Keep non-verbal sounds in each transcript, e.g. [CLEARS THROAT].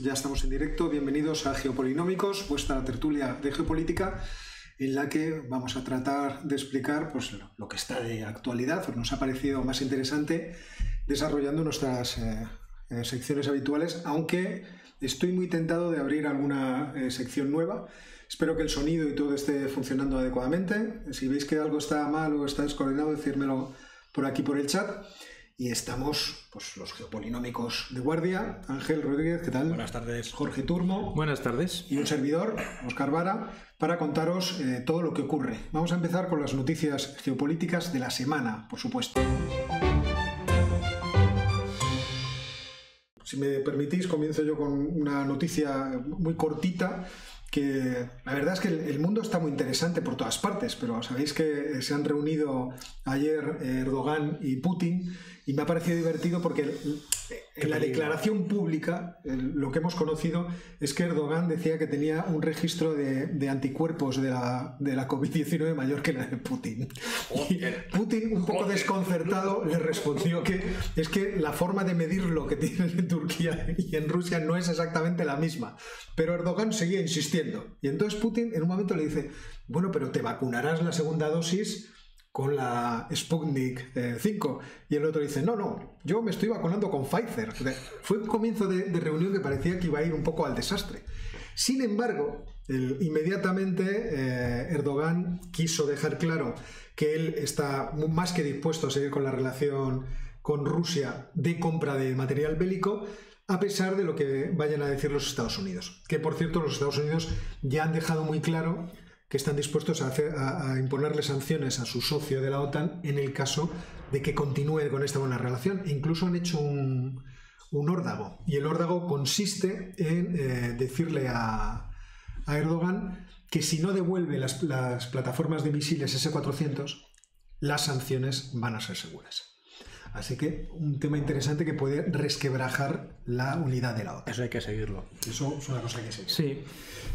Ya estamos en directo. Bienvenidos a Geopolinómicos, vuestra tertulia de geopolítica, en la que vamos a tratar de explicar pues, lo que está de actualidad, o nos ha parecido más interesante, desarrollando nuestras eh, eh, secciones habituales, aunque estoy muy tentado de abrir alguna eh, sección nueva. Espero que el sonido y todo esté funcionando adecuadamente. Si veis que algo está mal o está descoordinado, decírmelo por aquí por el chat. Y estamos, pues, los geopolinómicos de guardia. Ángel Rodríguez, ¿qué tal? Buenas tardes. Jorge Turmo. Buenas tardes. Y un servidor, Oscar Vara, para contaros eh, todo lo que ocurre. Vamos a empezar con las noticias geopolíticas de la semana, por supuesto. Si me permitís, comienzo yo con una noticia muy cortita que la verdad es que el mundo está muy interesante por todas partes, pero sabéis que se han reunido ayer Erdogan y Putin y me ha parecido divertido porque en la declaración pública lo que hemos conocido es que Erdogan decía que tenía un registro de, anticuerpos de la, de la COVID-19 mayor que la de Putin. Y Putin, un poco desconcertado, le respondió que es que la forma de medir lo que tienen en Turquía y en Rusia no es exactamente la misma. Pero Erdogan seguía insistiendo. Y entonces Putin en un momento le dice, bueno, pero te vacunarás la segunda dosis con la Sputnik 5. Eh, y el otro dice, no, no, yo me estoy vacunando con Pfizer. Fue un comienzo de, reunión que parecía que iba a ir un poco al desastre. Sin embargo, inmediatamente eh, Erdogan quiso dejar claro que él está más que dispuesto a seguir con la relación con Rusia de compra de material bélico, a pesar de lo que vayan a decir los Estados Unidos. Que por cierto, los Estados Unidos ya han dejado muy claro que están dispuestos a, imponerle sanciones a su socio de la OTAN en el caso de que continúe con esta buena relación. E incluso han hecho un, órdago. Y el órdago consiste en eh, decirle a, Erdogan que si no devuelve las, las plataformas de misiles S-400, las sanciones van a ser seguras. Así que un tema interesante que puede resquebrajar la unidad de la OTAN. Eso hay que seguirlo. Eso es una cosa que seguir. Sí.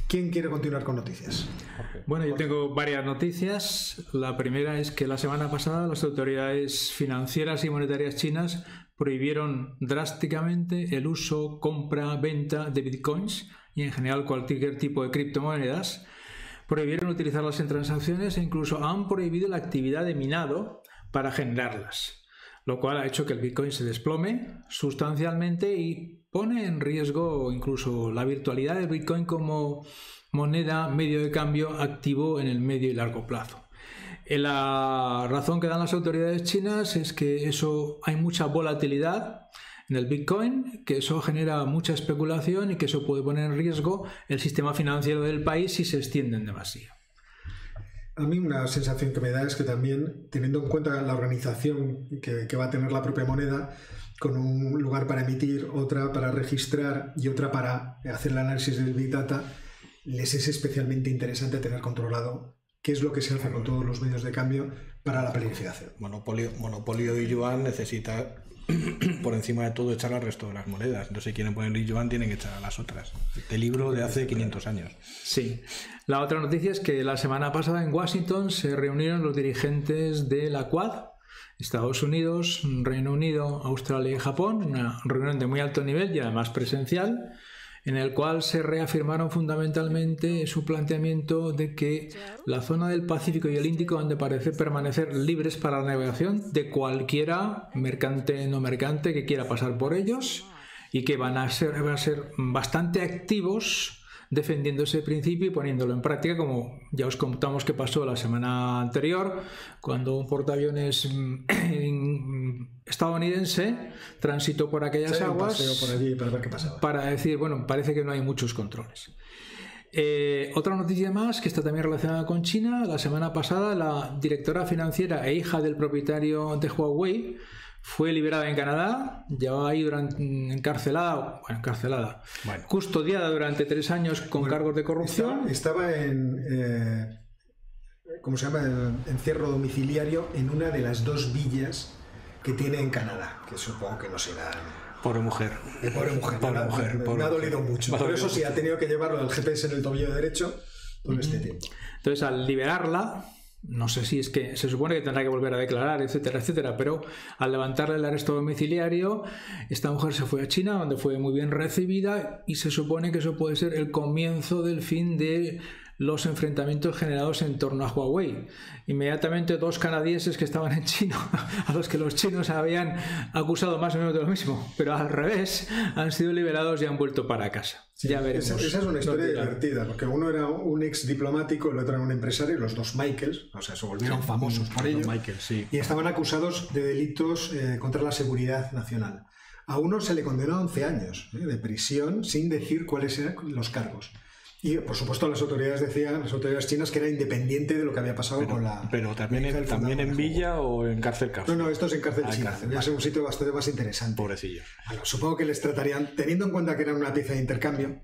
¿Quién quiere continuar con noticias? Bueno, yo tengo varias noticias. La primera es que la semana pasada las autoridades financieras y monetarias chinas prohibieron drásticamente el uso, compra, venta de bitcoins y en general cualquier tipo de criptomonedas. Prohibieron utilizarlas en transacciones e incluso han prohibido la actividad de minado para generarlas lo cual ha hecho que el Bitcoin se desplome sustancialmente y pone en riesgo incluso la virtualidad del Bitcoin como moneda medio de cambio activo en el medio y largo plazo. Eh, la razón que dan las autoridades chinas es que eso hay mucha volatilidad en el Bitcoin, que eso genera mucha especulación y que eso puede poner en riesgo el sistema financiero del país si se extienden demasiado. A mí una sensación que me da es que también, teniendo en cuenta la organización que, va a tener la propia moneda, con un lugar para emitir, otra para registrar y otra para hacer el análisis del Big Data, les es especialmente interesante tener controlado qué es lo que se hace con todos los medios de cambio para la planificación. Monopolio, monopolio y yuan necesita [CLEARS THROAT] por encima de todo echar al resto de las monedas. Entonces, si quieren poner yuan, tienen que echar las otras. Este libro de hace 500 años. Sí. La otra noticia es que la semana pasada en Washington se reunieron los dirigentes de la Quad, Estados Unidos, Reino Unido, Australia y Japón, una reunión de muy alto nivel y además presencial en el cual se reafirmaron fundamentalmente su planteamiento de que la zona del Pacífico y el Índico han de parecer permanecer libres para la navegación de cualquiera, mercante no mercante, que quiera pasar por ellos y que van a ser, van a ser bastante activos defendiendo ese principio y poniéndolo en práctica, como ya os contamos que pasó la semana anterior, cuando un portaaviones mm, [CLEARS THROAT] estadounidense transitó por aquellas aguas para, decir, bueno, parece que no hay muchos controles. Eh, otra noticia más que está también relacionada con China. La semana pasada, la directora financiera e hija del propietario de Huawei fue liberada en Canadá, llevaba ahí durante, encarcelada, bueno, encarcelada, custodiada durante tres años con cargos de corrupción. Estaba, en, eh, ¿cómo se llama?, encierro domiciliario en una de las dos villas que tiene en Canadá, que supongo que no será... Pobre mujer. Pobre mujer. Pobre mujer. Me, ha dolido mucho. Por eso sí, ha tenido que llevarlo al GPS en el tobillo derecho todo este tiempo. Entonces, al liberarla, no sé si es que se supone que tendrá que volver a declarar, etcétera, etcétera, pero al levantarle el arresto domiciliario, esta mujer se fue a China, donde fue muy bien recibida y se supone que eso puede ser el comienzo del fin de los enfrentamientos generados en torno a Huawei. Inmediatamente dos canadienses que estaban en China, [LAUGHS] a los que los chinos habían acusado más o menos de lo mismo, pero al revés, han sido liberados y han vuelto para casa. ya veremos. Esa, esa, es una historia divertida, porque uno era un ex diplomático, el otro era un empresario, los dos Michaels, o sea, se volvieron sí, famosos por ello, Michael, sí. y estaban acusados de delitos eh, contra la seguridad nacional. A uno se le condenó a 11 años eh, de prisión sin decir cuáles eran los cargos. Y por supuesto las autoridades decían, las autoridades chinas, que era independiente de lo que había pasado pero, con la... Pero también, en, también en Villa o en cárcel cárcel. No, no, esto es en cárcel Ah, china. cárcel, Debe ser un sitio bastante más interesante. Pobrecillo. Bueno, supongo que les tratarían, teniendo en cuenta que eran una pieza de intercambio,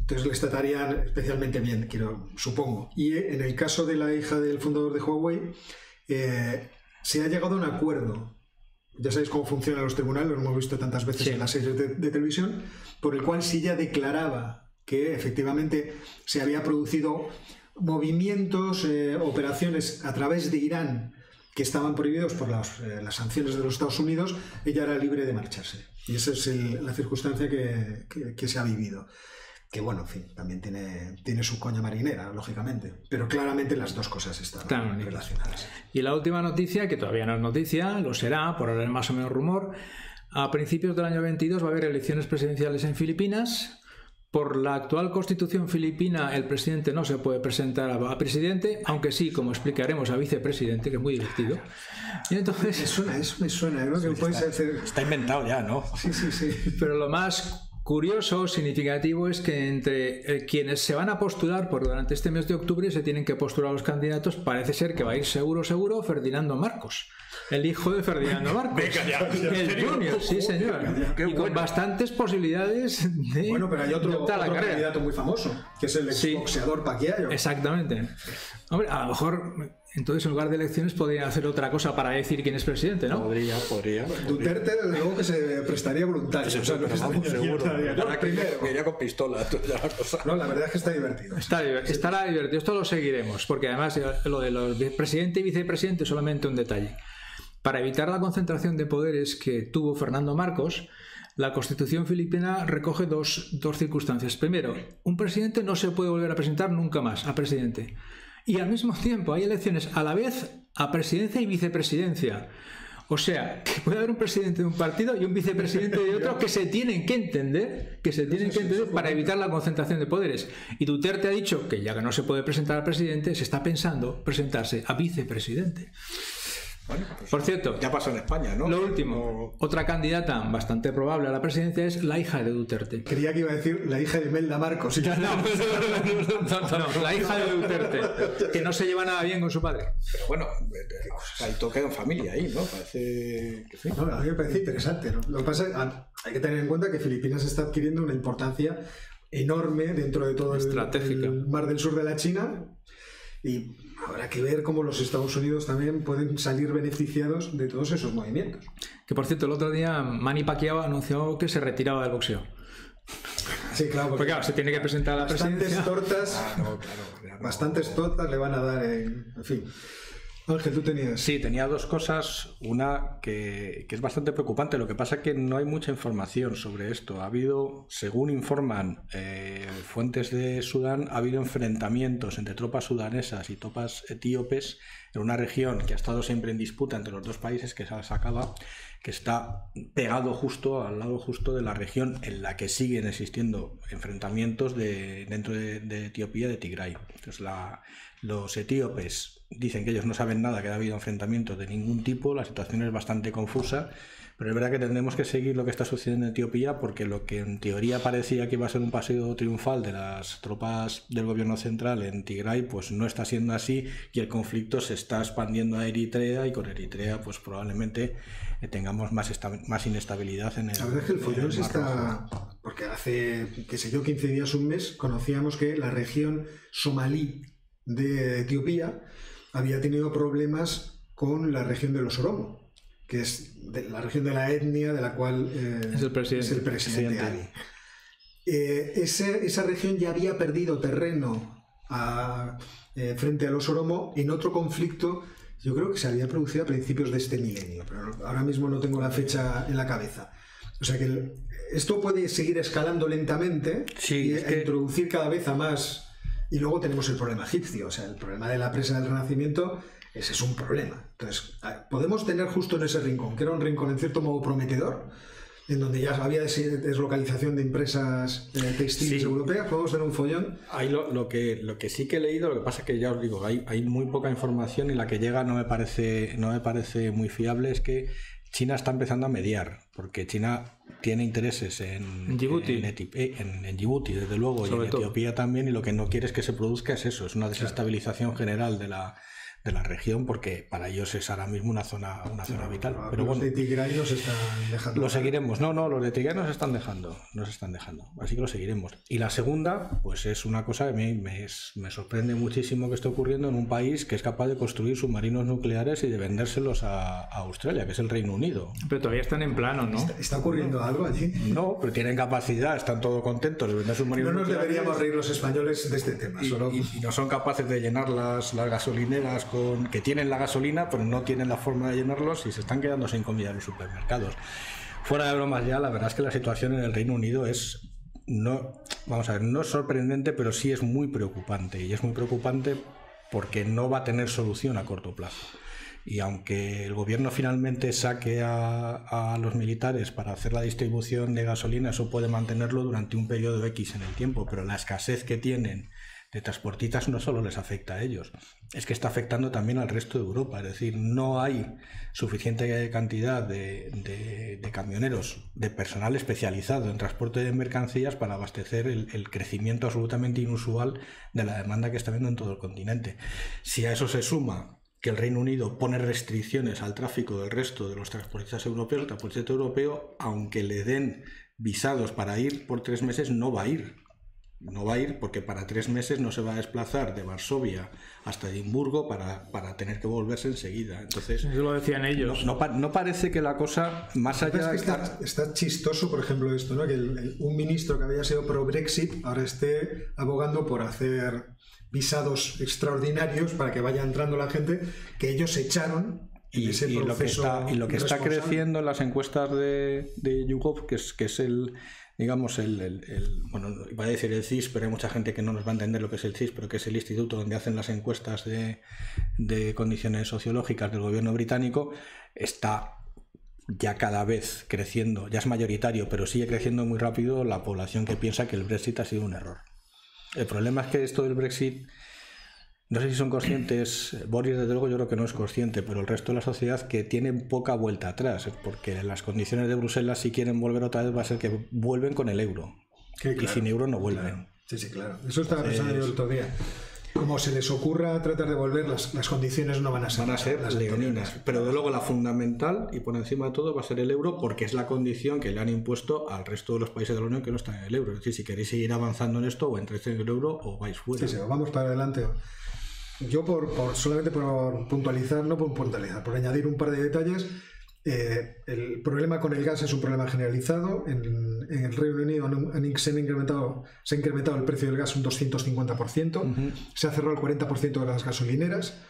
entonces les tratarían especialmente bien, quiero, supongo. Y en el caso de la hija del fundador de Huawei, eh, se ha llegado a un acuerdo. Ya sabéis cómo funcionan los tribunales, lo hemos visto tantas veces Sí. en las series de, de televisión, por el cual si ella declaraba que efectivamente se había producido movimientos, eh, operaciones a través de Irán que estaban prohibidos por las, eh, las sanciones de los Estados Unidos, ella era libre de marcharse. Y esa es el- la circunstancia que, que- que se ha vivido. Que bueno, en fin, también tiene, tiene su coña marinera, lógicamente. Pero claramente las dos cosas están unidas. relacionadas. Y la última noticia, que todavía no es noticia, lo será, por ahora es más o menos rumor, a principios del año 22 va a haber elecciones presidenciales en Filipinas. Por la actual constitución filipina, el presidente no se puede presentar a, presidente, aunque sí, como explicaremos, a vicepresidente, que es muy divertido. Y Me entonces, suena, eso me suena. Creo que puede ser... Está inventado ya, ¿no? Sí, sí, sí. pero lo más curioso, significativo, es que entre eh, quienes se van a postular, por durante este mes de octubre se tienen que postular los candidatos, parece ser que va a ir seguro, seguro Ferdinando Marcos, el hijo de Ferdinando Marcos. Venga ya, el junior, sí señor. Qué y con bueno. bastantes posibilidades de, Bueno, pero hay otro, la candidato muy famoso, que es el Sí. exboxeador Pacquiao. Exactamente. Hombre, a lo mejor entonces en lugar de elecciones podrían hacer otra cosa para decir quién es presidente, ¿no? Podría, podría. Duterte, desde luego que se prestaría voluntario. O sea, [LAUGHS] no Pero está vamos, diciendo seguro. todavía. No, Ahora que primero. que ya con pistola. [LAUGHS] No, la verdad es que está divertido. Está diver- estará divertido, esto lo seguiremos, porque además eh, lo de los presidente y vicepresidente es solamente un detalle. Para evitar la concentración de poderes que tuvo Fernando Marcos, la constitución filipina recoge dos, dos circunstancias. Primero, un presidente no se puede volver a presentar nunca más a presidente. Y al mismo tiempo hay elecciones a la vez a presidencia y vicepresidencia. O sea, que puede haber un presidente de un partido y un vicepresidente de otro [LAUGHS] que se tienen que entender, que se tienen que entender para evitar la concentración de poderes. Y Duterte ha dicho que ya que no se puede presentar a presidente, se está pensando presentarse a vicepresidente. Bueno, pues Por cierto, ya pasó en España, ¿no? lo último, otra candidata bastante probable a la presidencia es la hija de Duterte. Creía que iba a decir la hija de Melda Marcos. [LAUGHS] No. No, la hija de Duterte, que no se lleva nada bien con su padre. Pero bueno, hay toque en familia ahí, ¿no? Parece que sí. No, a mí me parece interesante. ¿no? Lo que pasa es que hay que tener en cuenta que Filipinas está adquiriendo una importancia enorme dentro de todo el, el mar del sur de la China y habrá que ver cómo los Estados Unidos también pueden salir beneficiados de todos esos movimientos. Que por cierto, el otro día Manny Pacquiao anunció que se retiraba del boxeo. Sí, claro, Porque claro, se tiene que presentar a la bastantes presidencia. tortas, Ah, no, claro. no. bastantes tortas le van a dar en, en fin. Ángel, tú tenías. Sí, tenía dos cosas. Una que, que es bastante preocupante. Lo que pasa es que no hay mucha información sobre esto. Ha habido, según informan eh, fuentes de Sudán, ha habido enfrentamientos entre tropas sudanesas y tropas etíopes en una región que ha estado siempre en disputa entre los dos países, que se acaba, que está pegado justo al lado justo de la región en la que siguen existiendo enfrentamientos de, dentro de, de Etiopía, de Tigray. Entonces la, los etíopes dicen que ellos no saben nada, que ha habido enfrentamientos de ningún tipo, la situación es bastante confusa, pero es verdad que tendremos que seguir lo que está sucediendo en Etiopía porque lo que en teoría parecía que iba a ser un paseo triunfal de las tropas del gobierno central en Tigray, pues no está siendo así y el conflicto se está expandiendo a Eritrea y con Eritrea pues probablemente eh, tengamos más, más inestabilidad en el La verdad es que el follón se está. Porque hace, qué sé yo, 15 días, un mes, conocíamos que la región somalí de Etiopía había tenido problemas con la región de los Oromo, que es de la región de la etnia de la cual eh, Es el presidente. es el presidente Presidente. Ali. Eh, ese- esa región ya había perdido terreno eh, frente a los Oromo en otro conflicto, yo creo que se había producido a principios de este milenio, pero ahora mismo no tengo la fecha en la cabeza. O sea que esto puede seguir escalando lentamente y introducir cada vez a más. Y luego tenemos el problema egipcio, o sea, el problema de la presa del Renacimiento, ese es un problema. Entonces, podemos tener justo en ese rincón, que era un rincón en cierto modo prometedor, en donde ya había deslocalización de empresas eh, textiles europeas, podemos tener un follón. Hay lo, que, lo que sí que he leído, lo que pasa es que ya os digo, hay, hay muy poca información y la que llega no me parece, no me parece muy fiable, es que China está empezando a mediar, porque China tiene intereses en, Djibouti, en, Djibouti desde luego, y en Etiopía también, y lo que no quiere es que se produzca es eso, es una desestabilización general de la, de la región porque para ellos es ahora mismo una zona una zona vital. Pero los de Tigray nos están dejando. Lo seguiremos. No, no, los de Tigray nos están dejando. Nos están dejando. Así que lo seguiremos. Y la segunda, pues es una cosa que me, me, me, sorprende muchísimo que esté ocurriendo en un país que es capaz de construir submarinos nucleares y de vendérselos a, Australia, que es el Reino Unido. Pero todavía están en plano, ¿no? ¿Está, ocurriendo algo allí? No, pero tienen capacidad, están todos contentos de vender submarinos No nos deberíamos reír los españoles de este tema. Y, solo... y, no son capaces de llenar las, las gasolineras que tienen la gasolina, pero no tienen la forma de llenarlos y se están quedando sin comida en los supermercados. Fuera de bromas ya, la verdad es que la situación en el Reino Unido es no, vamos a ver, no es sorprendente, pero sí es muy preocupante. Y es muy preocupante porque no va a tener solución a corto plazo. Y aunque el gobierno finalmente saque a, a, los militares para hacer la distribución de gasolina, eso puede mantenerlo durante un periodo X en el tiempo, pero la escasez que tienen de transportistas no solo les afecta a ellos, es que está afectando también al resto de Europa. Es decir, no hay suficiente cantidad de, camioneros, de personal especializado en transporte de mercancías para abastecer el, crecimiento absolutamente inusual de la demanda que está viendo en todo el continente. Si a eso se suma que el Reino Unido pone restricciones al tráfico del resto de los transportistas europeos, el transportista europeo, aunque le den visados para ir por tres meses, no va a ir no va a ir porque para tres meses no se va a desplazar de Varsovia hasta Edimburgo para, para tener que volverse enseguida. Entonces, Eso lo decían ellos. No, no, parece que la cosa, más allá de. está, está, chistoso, por ejemplo, esto, ¿no? que un ministro que había sido pro-Brexit ahora esté abogando por hacer visados extraordinarios para que vaya entrando la gente que ellos echaron y, y, lo que está, y lo que está creciendo en las encuestas de, de YouGov, que es, que es el, digamos, el, bueno, iba a decir el CIS, pero hay mucha gente que no nos va a entender lo que es el CIS, pero que es el instituto donde hacen las encuestas de, de condiciones sociológicas del gobierno británico, está ya cada vez creciendo, ya es mayoritario, pero sigue creciendo muy rápido la población que piensa que el Brexit ha sido un error. El problema es que esto del Brexit no sé si son conscientes, Boris desde luego yo creo que no es consciente, pero el resto de la sociedad que tiene poca vuelta atrás, porque las condiciones de Bruselas si quieren volver otra vez va a ser que vuelven con el euro. y sin euro no vuelven. Sí, sí, claro. Eso estaba pensando yo el otro día. Como se les ocurra tratar de volver, las, las condiciones no van a ser. Van a ser las leoninas. Pero de luego la fundamental y por encima de todo va a ser el euro porque es la condición que le han impuesto al resto de los países de la Unión que no están en el euro. Es decir, si queréis seguir avanzando en esto, o entréis en el euro o vais fuera. Sí, sí, vamos para adelante. Yo, por, solamente por puntualizar, no por puntualizar, por añadir un par de detalles, eh, el problema con el gas es un problema generalizado. En, el Reino Unido se, ha incrementado, se ha incrementado el precio del gas un 250%, se ha cerrado el 40% de las gasolineras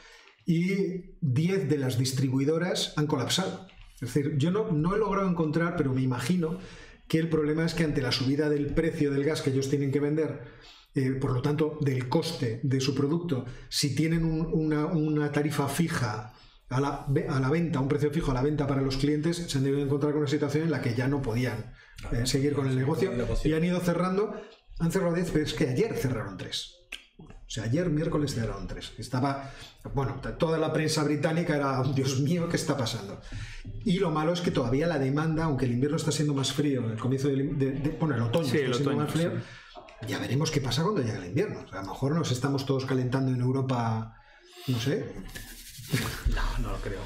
y 10 de las distribuidoras han colapsado. Es decir, yo no, no he logrado encontrar, pero me imagino que el problema es que ante la subida del precio del gas que ellos tienen que vender eh, por lo tanto, del coste de su producto, si tienen una, tarifa fija a la, a la, venta, un precio fijo a la venta para los clientes, se han debido encontrar con una situación en la que ya no podían eh, seguir con el negocio, y han ido cerrando. Han cerrado 10, pero es que ayer cerraron 3. O sea, ayer miércoles cerraron 3. Estaba, bueno, toda la prensa británica era, Dios mío, ¿qué está pasando? Y lo malo es que todavía la demanda, aunque el invierno está siendo más frío, el comienzo de, bueno, el otoño está siendo más frío, ya veremos qué pasa cuando llegue el invierno. a lo mejor nos estamos todos calentando en Europa, no sé. No, no lo creo.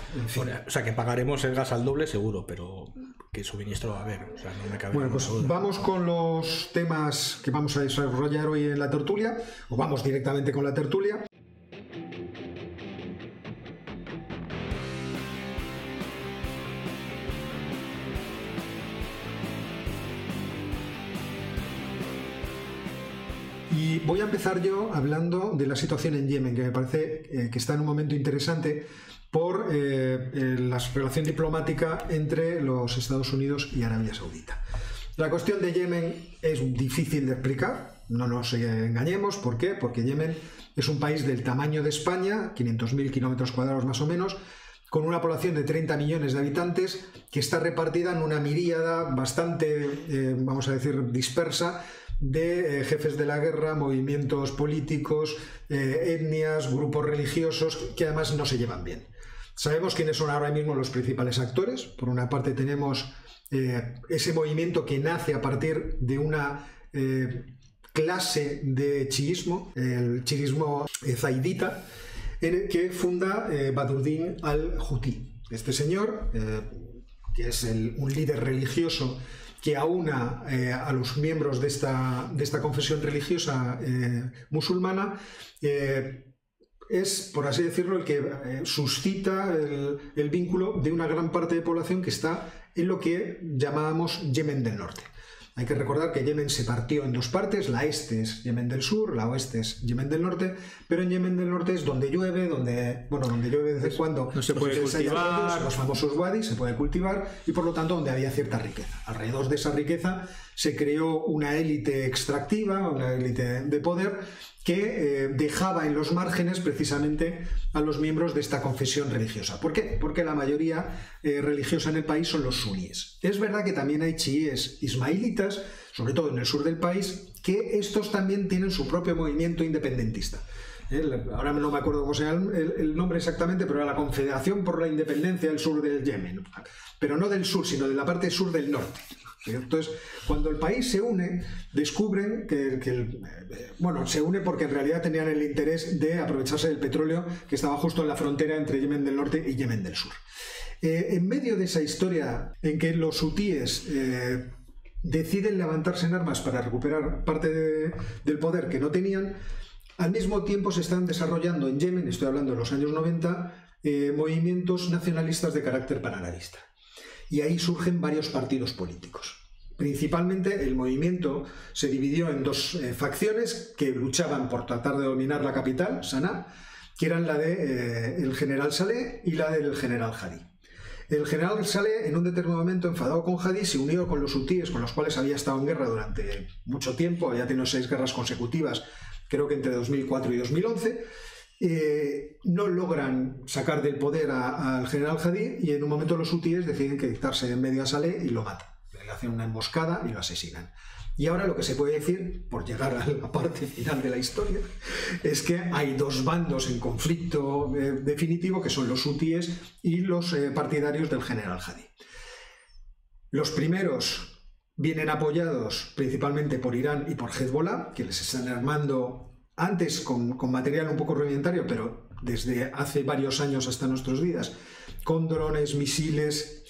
O sea, que pagaremos el gas al doble seguro, pero qué suministro va a haber. O sea, no me cabe bueno, pues vamos con los temas que vamos a desarrollar hoy en la tertulia, o vamos directamente con la tertulia. Y voy a empezar yo hablando de la situación en Yemen, que me parece eh, que está en un momento interesante por eh, la relación diplomática entre los Estados Unidos y Arabia Saudita. La cuestión de Yemen es difícil de explicar, no nos engañemos, ¿por qué? Porque Yemen es un país del tamaño de España, 500.000 kilómetros cuadrados más o menos, con una población de 30 millones de habitantes que está repartida en una miríada bastante, eh, vamos a decir, dispersa de eh, jefes de la guerra, movimientos políticos, eh, etnias, grupos religiosos que además no se llevan bien. Sabemos quiénes son ahora mismo los principales actores. Por una parte tenemos ese movimiento que nace a partir de una clase de chiismo, el chiismo zaidita, que funda eh, Badruddin al-Huti. Este señor, eh, que es un líder religioso que aúna eh, a los miembros de esta, de esta confesión religiosa musulmana, es, por así decirlo, el que suscita el, el, vínculo de una gran parte de población que está en lo que llamábamos Yemen del Norte. Hay que recordar que Yemen se partió en dos partes, la este es Yemen del Sur, la oeste es Yemen del Norte, pero en Yemen del Norte es donde llueve, donde, bueno, donde llueve desde cuando no se puede cultivar, los famosos wadis, se puede cultivar y por lo tanto donde había cierta riqueza. Alrededor de esa riqueza se creó una élite extractiva, una élite de poder que eh, dejaba en los márgenes precisamente a los miembros de esta confesión religiosa. ¿Por qué? Porque la mayoría eh, religiosa en el país son los suníes. Es verdad que también hay chiíes ismailitas, sobre todo en el sur del país, que estos también tienen su propio movimiento independentista. Eh, ahora no me acuerdo cómo se llama el, nombre exactamente, pero era la Confederación por la Independencia del Sur del Yemen. Pero no del sur, sino de la parte sur del norte. Entonces, cuando el país se une, descubren que, eh, bueno, se une porque en realidad tenían el interés de aprovecharse del petróleo que estaba justo en la frontera entre Yemen del Norte y Yemen del Sur. Eh, en medio de esa historia en que los hutíes eh, deciden levantarse en armas para recuperar parte del poder que no tenían, al mismo tiempo se están desarrollando en Yemen, estoy hablando de los años 90, movimientos nacionalistas de carácter panarabista y ahí surgen varios partidos políticos. Principalmente el movimiento se dividió en dos eh, facciones que luchaban por tratar de dominar la capital, Sanaa, que eran la del de, eh, general Saleh y la del general Hadi. El general Saleh, en un determinado momento, enfadado con Hadi, se unió con los hutíes, con los cuales había estado en guerra durante mucho tiempo, había tenido seis guerras consecutivas, creo que entre 2004 y 2011, eh, no logran sacar del poder al general Hadi y en un momento los hutíes deciden que dictarse en medio a Saleh y lo matan. Le hacen una emboscada y lo asesinan. Y ahora lo que se puede decir, por llegar a la parte final de la historia, es que hay dos bandos en conflicto eh, definitivo, que son los hutíes y los eh, partidarios del general Hadi. Los primeros vienen apoyados principalmente por Irán y por Hezbollah, que les están armando antes con, material un poco rudimentario, pero desde hace varios años hasta nuestros días, con drones, misiles,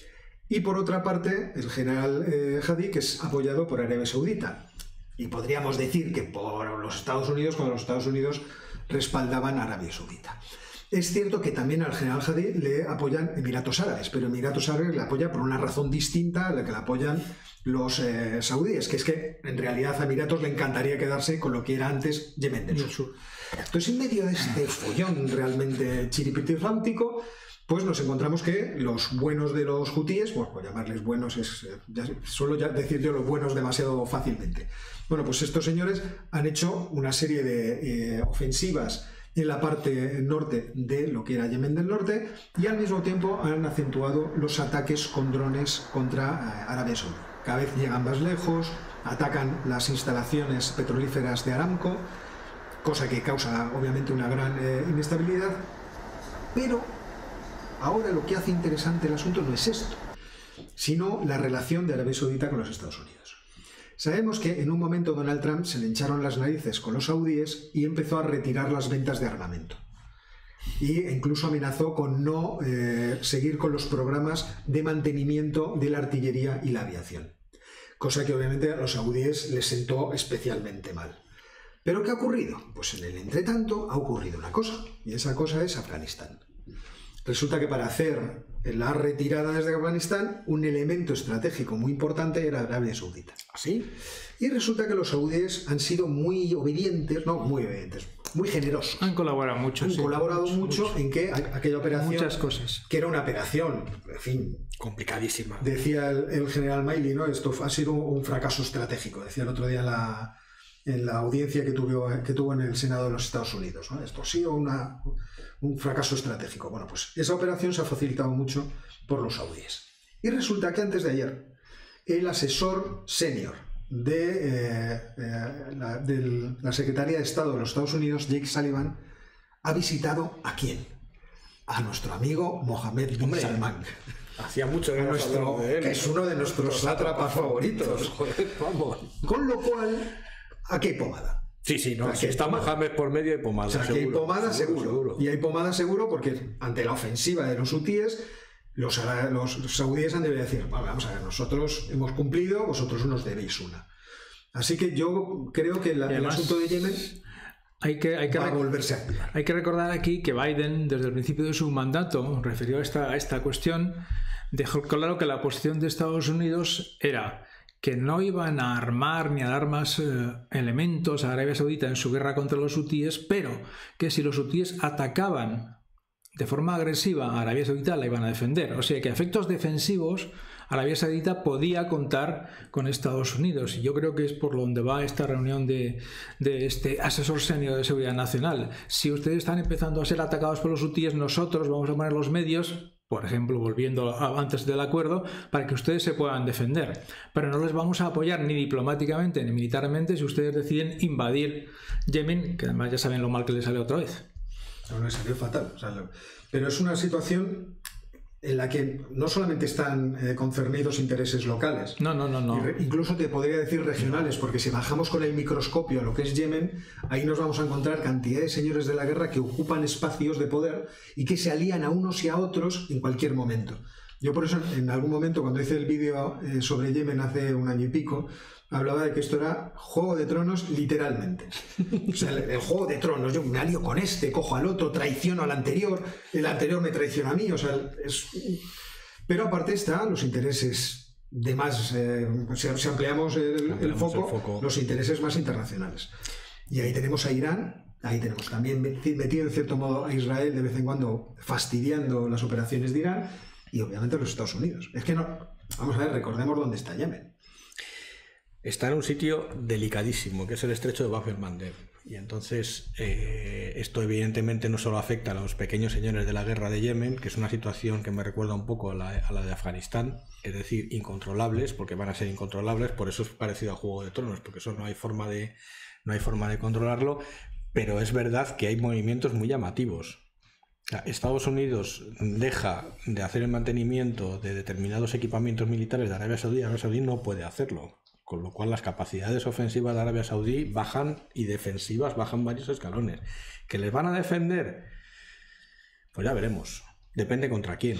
y por otra parte el general eh, Hadi, que es apoyado por Arabia Saudita. Y podríamos decir que por los Estados Unidos, cuando los Estados Unidos respaldaban a Arabia Saudita. Es cierto que también al general Hadi le apoyan Emiratos Árabes, pero Emiratos Árabes le apoya por una razón distinta a la que le apoyan los eh, saudíes, que es que en realidad a Emiratos le encantaría quedarse con lo que era antes Yemen del Sur. Entonces, en medio de este follón realmente chiripitifláutico, pues nos encontramos que los buenos de los hutíes, bueno, por llamarles buenos es, eh, suelo ya decir yo los buenos demasiado fácilmente. Bueno, pues estos señores han hecho una serie de eh, ofensivas en la parte norte de lo que era Yemen del Norte y al mismo tiempo han acentuado los ataques con drones contra Arabia Saudí cada vez llegan más lejos, atacan las instalaciones petrolíferas de Aramco, cosa que causa obviamente una gran eh, inestabilidad, pero ahora lo que hace interesante el asunto no es esto, sino la relación de Arabia Saudita con los Estados Unidos. Sabemos que en un momento Donald Trump se le hincharon las narices con los saudíes y empezó a retirar las ventas de armamento. Y incluso amenazó con no eh, seguir con los programas de mantenimiento de la artillería y la aviación cosa que obviamente a los saudíes les sentó especialmente mal. ¿Pero qué ha ocurrido? Pues en el entretanto ha ocurrido una cosa, y esa cosa es Afganistán. resulta que para hacer la retirada desde Afganistán, un elemento estratégico muy importante era Arabia Saudita. ¿Así? Y resulta que los saudíes han sido muy obedientes, no, muy obedientes, muy generosos. Han colaborado mucho. Han sí, colaborado mucho, en que aquella operación, Muchas cosas. que era una operación, en fin, Complicadísima. decía el, el general Miley, ¿no? Esto ha sido un fracaso estratégico, decía el otro día en la, en la audiencia que tuvo, que tuvo en el Senado de los Estados Unidos. ¿no? Esto ha sido una- un fracaso estratégico. Bueno, pues esa operación se ha facilitado mucho por los saudíes. Y resulta que antes de ayer, el asesor senior de, eh, eh, la, de la Secretaría de Estado de los Estados Unidos, Jake Sullivan, ha visitado a quién? A nuestro amigo Mohammed bin Hombre, Salman. Hacía mucho que Nuestro- de él. que es uno de nuestros sátrapas favoritos. Joder, vamos. Con lo cual, aquí hay pomada. Sí, sí, no. Si está. Mohamed por medio hay pomada. O sea, aquí hay seguro, pomada seguro, Y hay pomada seguro porque ante la ofensiva de los hutíes, los, los saudíes han debido decir, "Vale, vamos a ver, nosotros hemos cumplido, vosotros nos debéis una. Así que yo creo que la- el asunto de Yemen Hay que, hay que va a volverse a. Hay que recordar aquí que Biden, desde el principio de su mandato, refirió a esta, a esta cuestión, dejó claro que la posición de Estados Unidos era que no iban a armar ni a dar más eh, elementos a Arabia Saudita en su guerra contra los hutíes, pero que si los hutíes atacaban de forma agresiva a Arabia Saudita la iban a defender. O sea que a efectos defensivos Arabia Saudita podía contar con Estados Unidos. Y yo creo que es por donde va esta reunión de, de este asesor senior de seguridad nacional. Si ustedes están empezando a ser atacados por los hutíes, nosotros vamos a poner los medios, por ejemplo, volviendo antes del acuerdo, para que ustedes se puedan defender. Pero no les vamos a apoyar ni diplomáticamente ni militarmente si ustedes deciden invadir Yemen, que además ya saben lo mal que les sale otra vez. No, no, salió fatal. o sea, lo- pero es una situación en la que no solamente están eh, concernidos intereses locales, No, no, no, no. Incluso te podría decir regionales, porque si bajamos con el microscopio a lo que es Yemen, ahí nos vamos a encontrar cantidad de señores de la guerra que ocupan espacios de poder y que se alían a unos y a otros en cualquier momento. Yo por eso en algún momento cuando hice el vídeo eh, sobre Yemen hace un año y pico, hablaba de que esto era Juego de Tronos literalmente. O sea, el, el Juego de Tronos, yo me alío con este, cojo al otro, traiciono al anterior, el anterior me traiciona a mí, o sea, es... Pero aparte están los intereses de más, eh, si, ampliamos el, foco, el foco. los intereses más internacionales. Y ahí tenemos a Irán, ahí tenemos también meti- metido en cierto modo a Israel de vez en cuando fastidiando las operaciones de Irán y obviamente los Estados Unidos. Es que no, vamos a ver, recordemos dónde está Yemen. Está en un sitio delicadísimo, que es el estrecho de Mandeb. Y entonces, eh, esto evidentemente no solo afecta a los pequeños señores de la guerra de Yemen, que es una situación que me recuerda un poco a la, a la de Afganistán, es decir, incontrolables, porque van a ser incontrolables, por eso es parecido a Juego de Tronos, porque eso no hay forma de, no hay forma de controlarlo, pero es verdad que hay movimientos muy llamativos. Estados Unidos deja de hacer el mantenimiento de determinados equipamientos militares de Arabia Saudí, Arabia Saudí no puede hacerlo. Con lo cual las capacidades ofensivas de Arabia Saudí bajan y defensivas bajan varios escalones. ¿Que les van a defender? Pues ya veremos. Depende contra quién.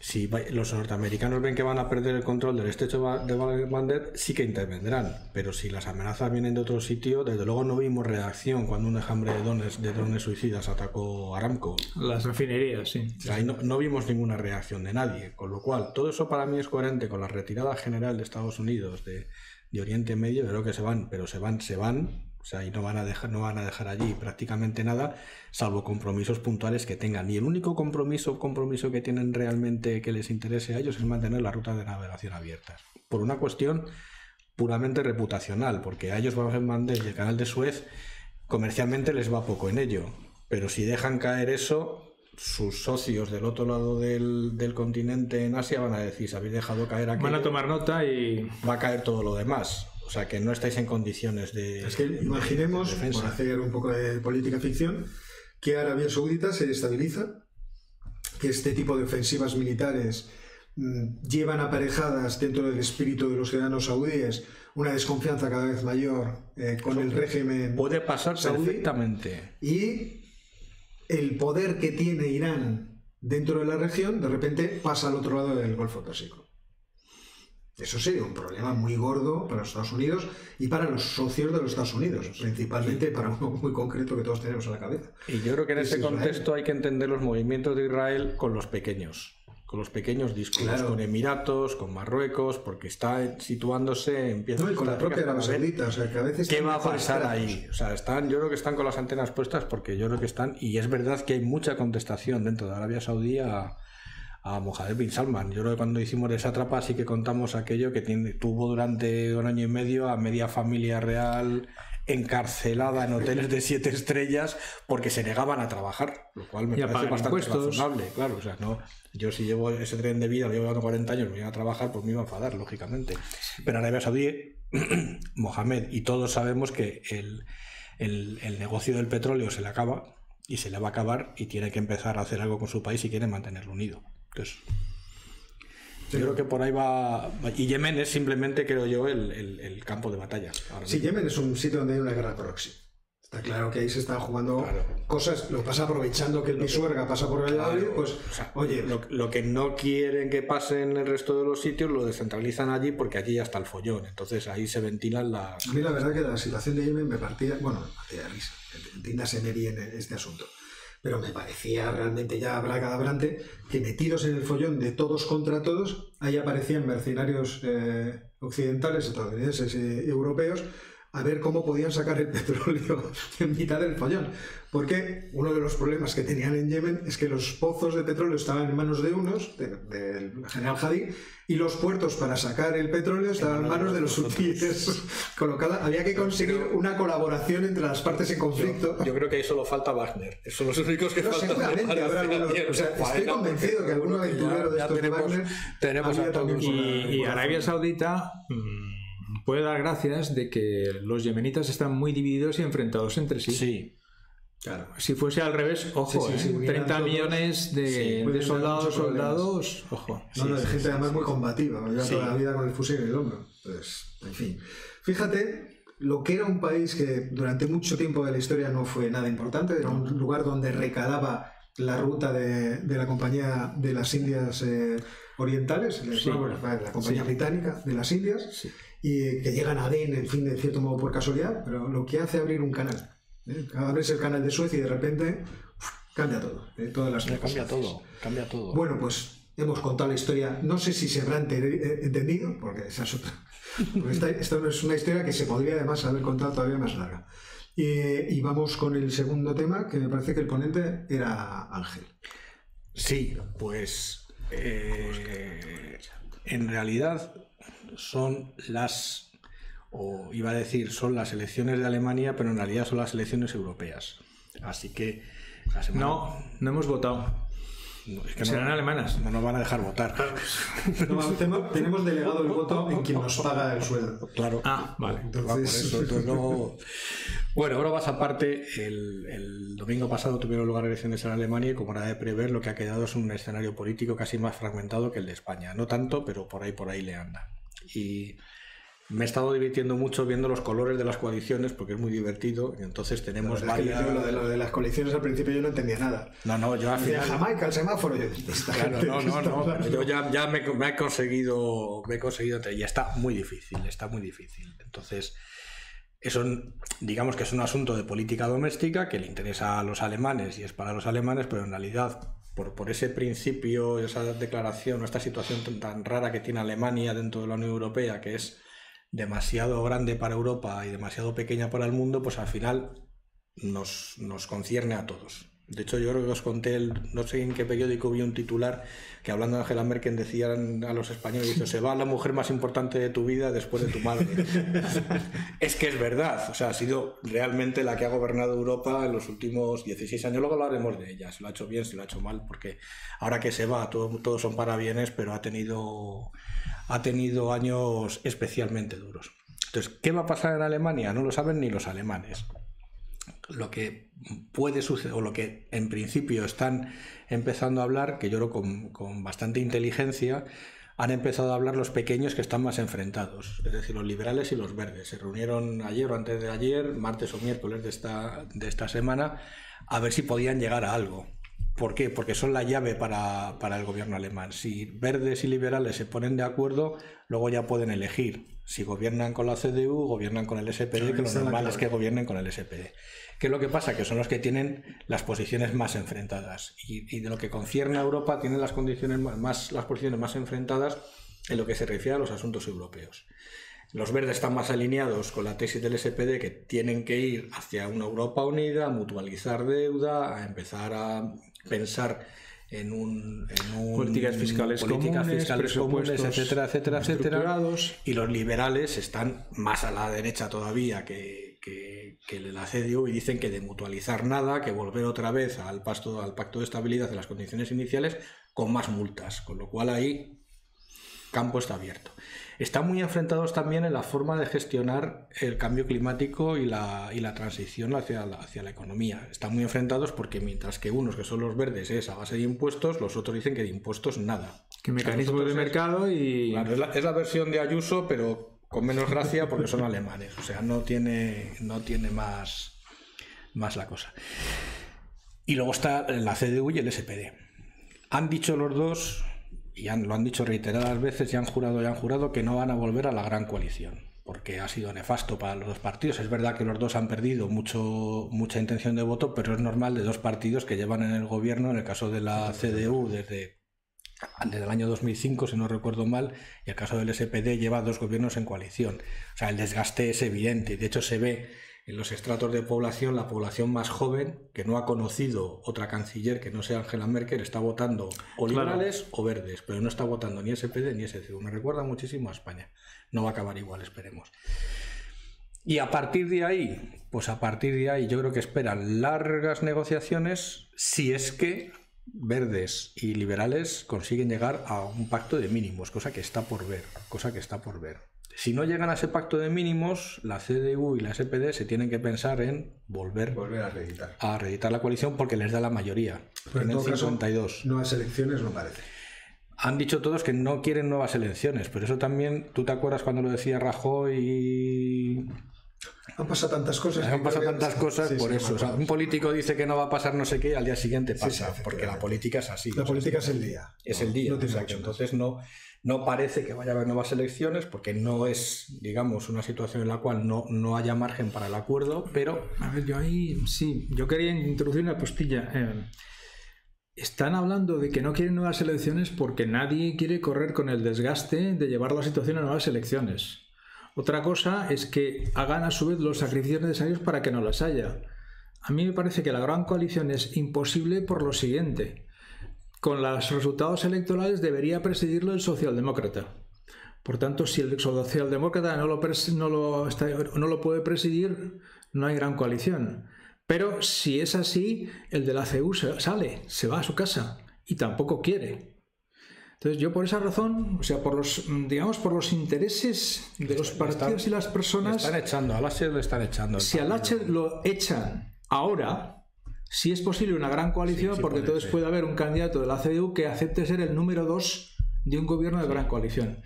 Si los norteamericanos ven que van a perder el control del estrecho de Mandeb, sí que intervendrán. Pero si las amenazas vienen de otro sitio, desde luego no vimos reacción cuando un enjambre de drones, de drones suicidas atacó Aramco. Las refinerías, sí. O sea, ahí no, no vimos ninguna reacción de nadie, con lo cual todo eso para mí es coherente con la retirada general de Estados Unidos de, de Oriente Medio. Creo que se van, pero se van, se van, o sea, y no van a dejar, no van a dejar allí prácticamente nada, salvo compromisos puntuales que tengan. Y el único compromiso, compromiso que tienen realmente que les interese a ellos es mantener las rutas de navegación abiertas, por una cuestión puramente reputacional, porque a ellos van y el canal de Suez comercialmente les va poco en ello, pero si dejan caer eso, sus socios del otro lado del, del continente en Asia van a decir, si habéis dejado caer aquí, Van a tomar nota y va a caer todo lo demás. O sea que no estáis en condiciones de... Es que imaginemos, de por hacer un poco de política ficción, que Arabia Saudita se estabiliza, que este tipo de ofensivas militares mm, llevan aparejadas dentro del espíritu de los ciudadanos saudíes una desconfianza cada vez mayor eh, con el régimen Puede pasar Saudí. perfectamente. y el poder que tiene Irán dentro de la región de repente pasa al otro lado del Golfo Pérsico. Eso sería un problema muy gordo para los Estados Unidos y para los socios de los Estados Unidos, principalmente para uno muy concreto que todos tenemos en la cabeza. Y yo creo que en ese contexto hay que entender los movimientos de Israel con los pequeños, con los pequeños discos, con Emiratos, con Marruecos, porque está situándose, empieza no, y con la propia Arabia Saudita, o sea, que a veces ¿Qué va a pasar ahí? O sea, están, yo creo que están con las antenas puestas porque yo creo que están, y es verdad que hay mucha contestación dentro de Arabia Saudí a a Mohamed bin Salman. Yo creo que cuando hicimos esa trapa sí que contamos aquello que tiene, tuvo durante un año y medio a media familia real encarcelada en hoteles de siete estrellas porque se negaban a trabajar, lo cual me parece bastante razonable, claro, o sea, no, yo si llevo ese tren de vida, lo llevo llevando 40 años, me iba a trabajar, pues me iba a enfadar, lógicamente. Pero Arabia Saudí, [CLEARS THROAT] Mohamed, y todos sabemos que el, el negocio del petróleo se le acaba y se le va a acabar y tiene que empezar a hacer algo con su país y quiere mantenerlo unido. Entonces, yo creo que por ahí va. Y Yemen es simplemente, creo yo, el, campo de batalla. Sí, Yemen es un sitio donde hay una guerra próxima. Está claro que ahí se están jugando cosas, lo pasa aprovechando que el Pisuerga pasa por el lado, pues, oye. Lo, que no quieren que pase en el resto de los sitios lo descentralizan allí porque allí ya está el follón. Entonces ahí se ventilan las. A mí la verdad que la situación de Yemen me partía, bueno, me partía de risa. Entiéndase en este asunto pero me parecía realmente ya bracadabrante que metidos en el follón de todos contra todos, ahí aparecían mercenarios eh, occidentales, estadounidenses y europeos, a ver cómo podían sacar el [LAUGHS] petróleo en mitad del follón. Porque uno de los problemas que tenían en Yemen es que los pozos de petróleo estaban en manos de unos, del general Hadi, y los puertos para sacar el petróleo estaban en manos de los hutíes. [LAUGHS] Colocada, había que conseguir una colaboración entre las partes en conflicto. Yo, creo que ahí solo falta Wagner. Son los únicos que faltan. Seguramente habrá algunos. O sea, estoy convencido que algún aventurero de estos tenemos, Wagner tenemos a todos. Y, y Arabia Saudita. Mmm, puede dar gracias de que los yemenitas están muy divididos y enfrentados entre sí. Sí. Claro. Si fuese al revés, ojo, 30 ¿eh? millones de, soldados, soldados, ojo. No, no, de gente además muy combativa, ya toda la vida con el fusil en el hombro. Pues, en fin. Fíjate, lo que era un país que durante mucho tiempo de la historia no fue nada importante, era un lugar donde recalaba la ruta de, la compañía de las Indias eh, Orientales, la compañía británica de las Indias y que llegan a Adén, en fin, de cierto modo por casualidad, pero lo que hace abrir un canal. ¿eh? Abres el canal de Suecia y de repente cambia todo. ¿eh? Todas las cambia todo, cambia todo. Bueno, pues hemos contado la historia. No sé si se habrá eh, entendido, porque esa es otra. esta, es una historia que se podría además haber contado todavía más larga. y vamos con el segundo tema, que me parece que el ponente era Ángel. Sí, pues en realidad son las, o iba a decir, son las elecciones de Alemania, pero en realidad son las elecciones europeas. Así que No, no hemos votado. Serán alemanas. No nos van a dejar votar. tenemos delegado el voto en quien nos paga el sueldo. Claro. Ah, vale. Bueno, ahora vas aparte. El, el, domingo pasado tuvieron lugar elecciones en Alemania y como era de prever, lo que ha quedado es un escenario político casi más fragmentado que el de España. No tanto, pero por ahí por ahí le anda y me he estado divirtiendo mucho viendo los colores de las coaliciones porque es muy divertido y entonces tenemos varias... lo, de, lo de las coaliciones al principio yo no entendía nada. No, no, yo al final... Jamaica, el semáforo, yo... Claro, no, no, no, yo ya, ya me, he conseguido, me he conseguido y está muy difícil, está muy difícil. Entonces, eso digamos que es un asunto de política doméstica que le interesa a los alemanes y es para los alemanes, pero en realidad por, ese principio, esa declaración, esta situación tan, rara que tiene Alemania dentro de la Unión Europea, que es demasiado grande para Europa y demasiado pequeña para el mundo, pues al final nos, nos concierne a todos. De hecho, yo creo que os conté, el, no sé en qué periódico vi un titular que hablando de Angela Merkel decían a los españoles, dice, se va la mujer más importante de tu vida después de tu madre. [LAUGHS] es que es verdad, o sea, ha sido realmente la que ha gobernado Europa en los últimos 16 años. Luego hablaremos de ella, si lo ha hecho bien, si lo ha hecho mal, porque ahora que se va, todos todo son parabienes, pero ha tenido, ha tenido años especialmente duros. Entonces, ¿qué va a pasar en Alemania? No lo saben ni los alemanes lo que puede suceder, o lo que en principio están empezando a hablar, que yo creo con, con bastante inteligencia, han empezado a hablar los pequeños que están más enfrentados, es decir, los liberales y los verdes. Se reunieron ayer o antes de ayer, martes o miércoles de esta, de esta semana, a ver si podían llegar a algo. ¿Por qué? Porque son la llave para, el gobierno alemán. Si verdes y liberales se ponen de acuerdo, luego ya pueden elegir. Si gobiernan con la CDU, gobiernan con el SPD, que lo normal es que gobiernen con el SPD. ¿Qué es lo que pasa? Que son los que tienen las posiciones más enfrentadas. Y, de lo que concierne a Europa, tienen las, condiciones más, las posiciones más enfrentadas en lo que se refiere a los asuntos europeos. Los verdes están más alineados con la tesis del SPD que tienen que ir hacia una Europa unida, a mutualizar deuda, a empezar a pensar en un, políticas fiscales políticas comunes, fiscales comunes, etcétera, etcétera, etcétera. Y los liberales están más a la derecha todavía que, que, que, la CDU y dicen que de mutualizar nada, que volver otra vez al, pasto, al pacto de estabilidad de las condiciones iniciales con más multas, con lo cual ahí campo está abierto. Están muy enfrentados también en la forma de gestionar el cambio climático y la, y la transición hacia la, hacia la economía. Están muy enfrentados porque mientras que unos, que son los verdes, es a base de impuestos, los otros dicen que de impuestos nada. Que mecanismo de mercado y... es, la, versión de Ayuso, pero con menos gracia porque son alemanes. O sea, no tiene, no tiene más, más la cosa. Y luego está la CDU y el SPD. Han dicho los dos y lo han dicho reiteradas veces y han jurado y han jurado que no van a volver a la gran coalición, porque ha sido nefasto para los dos partidos. Es verdad que los dos han perdido mucho, mucha intención de voto, pero es normal de dos partidos que llevan en el gobierno, en el caso de la CDU desde, desde el año 2005, si no recuerdo mal, y el caso del SPD lleva dos gobiernos en coalición. O sea, el desgaste es evidente, de hecho se ve en los estratos de población, la población más joven, que no ha conocido otra canciller que no sea Angela Merkel, está votando o liberales o verdes, pero no está votando ni SPD ni SCU. Me recuerda muchísimo a España. No va a acabar igual, esperemos. Y a partir de ahí, pues a partir de ahí yo creo que esperan largas negociaciones si es que verdes y liberales consiguen llegar a un pacto de mínimos, cosa que está por ver, cosa que está por ver. Si no llegan a ese pacto de mínimos, la CDU y la SPD se tienen que pensar en volver, volver a reeditar. a reeditar la coalición porque les da la mayoría. Pero en todo 52. nuevas elecciones no parece. Han dicho todos que no quieren nuevas elecciones, pero eso también, ¿tú te acuerdas cuando lo decía Rajoy y han pasado tantas cosas. Han pasado tantas cosas por eso. un político dice que no va a pasar no sé qué y al día siguiente pasa, porque la política es así. La política es el día. Es el día, Entonces no, no parece que vaya a haber nuevas elecciones porque no es, digamos, una situación en la cual no, no haya margen para el acuerdo, pero... A ver, yo ahí sí, yo quería introducir una postilla. Eh, están hablando de que no quieren nuevas elecciones porque nadie quiere correr con el desgaste de llevar la situación a nuevas elecciones. Otra cosa es que hagan a su vez los sacrificios necesarios para que no las haya. A mí me parece que la gran coalición es imposible por lo siguiente con los resultados electorales debería presidirlo el socialdemócrata. Por tanto, si el socialdemócrata no lo, no lo, no lo puede presidir, no hay gran coalición. Pero si es así, el de la CEU sale, se va a su casa y tampoco quiere. Entonces yo por esa razón, o sea, por los, digamos, por los intereses de los partidos y las personas... están echando, a Laschet le están echando. Si a Laschet lo echan ahora, si es posible una gran coalición, porque entonces puede haber un candidato de la CDU que acepte ser el número dos de un gobierno de gran coalición.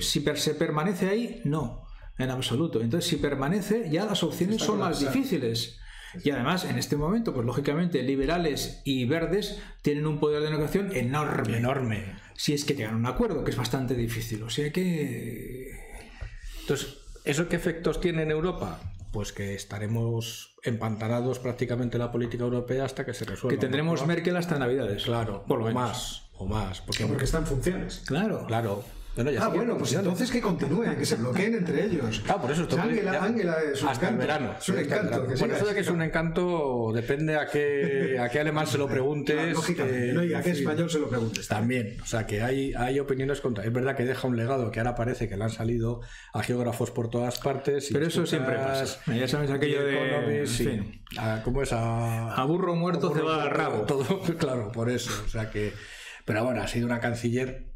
Si se permanece ahí, no, en absoluto. Entonces, si permanece, ya las opciones son más difíciles. Y además, en este momento, pues lógicamente, liberales y verdes tienen un poder de negociación enorme. Enorme. Si es que llegan a un acuerdo, que es bastante difícil. O sea que. Entonces, ¿eso qué efectos tiene en Europa? pues que estaremos empantanados prácticamente en la política europea hasta que se resuelva. Que tendremos Merkel hasta Navidades. Claro, por lo más. O más. Porque, porque está en funciones. Claro. Claro ah, bueno, pues entonces que continúen, que se bloqueen entre ellos. [LAUGHS] Ah, por eso esto. Ángela, es un hasta encanto. el verano. Es un encanto. por eso de que es un encanto, depende a qué, a qué alemán se lo preguntes. lógicamente, no, y a qué español se lo preguntes. También, o sea, que hay, hay opiniones contra. Es verdad que deja un legado que ahora parece que le han salido a geógrafos por todas partes. Pero eso siempre pasa. Ya sabes aquello de. Sí. ¿Cómo es? A, burro muerto se va al rabo. [LAUGHS] Todo, claro, por eso. O sea que. Pero bueno, ha sido una canciller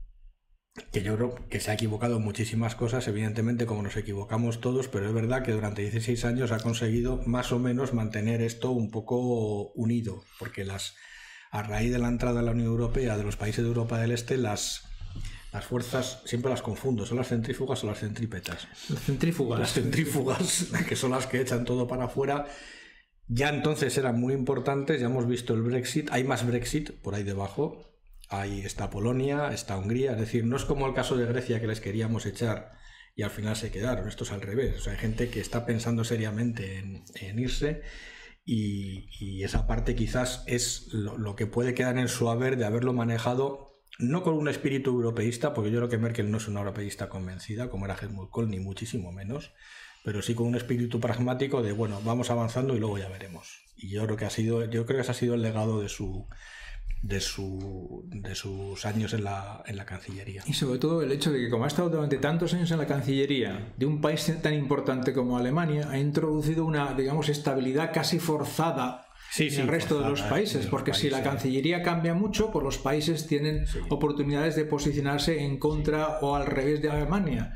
que yo creo que se ha equivocado en muchísimas cosas, evidentemente como nos equivocamos todos, pero es verdad que durante 16 años ha conseguido más o menos mantener esto un poco unido, porque las a raíz de la entrada a la Unión Europea de los países de Europa del Este, las, las fuerzas, siempre las confundo, ¿son las centrífugas o las centrípetas? Las centrífugas. Las centrífugas, [LAUGHS] que son las que echan todo para afuera, ya entonces eran muy importantes, ya hemos visto el Brexit, hay más Brexit por ahí debajo, ahí está Polonia, está Hungría, es decir, no es como el caso de Grecia que les queríamos echar y al final se quedaron, esto es al revés, o sea, hay gente que está pensando seriamente en, irse y, esa parte quizás es lo, que puede quedar en su haber de haberlo manejado no con un espíritu europeísta, porque yo creo que Merkel no es una europeísta convencida, como era Helmut Kohl, ni muchísimo menos, pero sí con un espíritu pragmático de, bueno, vamos avanzando y luego ya veremos. Y yo creo que ha sido, yo creo que ese ha sido el legado de su, de, su, de sus años en la, en la Cancillería. Y sobre todo el hecho de que como ha estado durante tantos años en la Cancillería de un país tan importante como Alemania, ha introducido una, digamos, estabilidad casi forzada en el resto de los países, porque si la Cancillería cambia mucho, pues los países tienen oportunidades de posicionarse en contra o al revés de Alemania.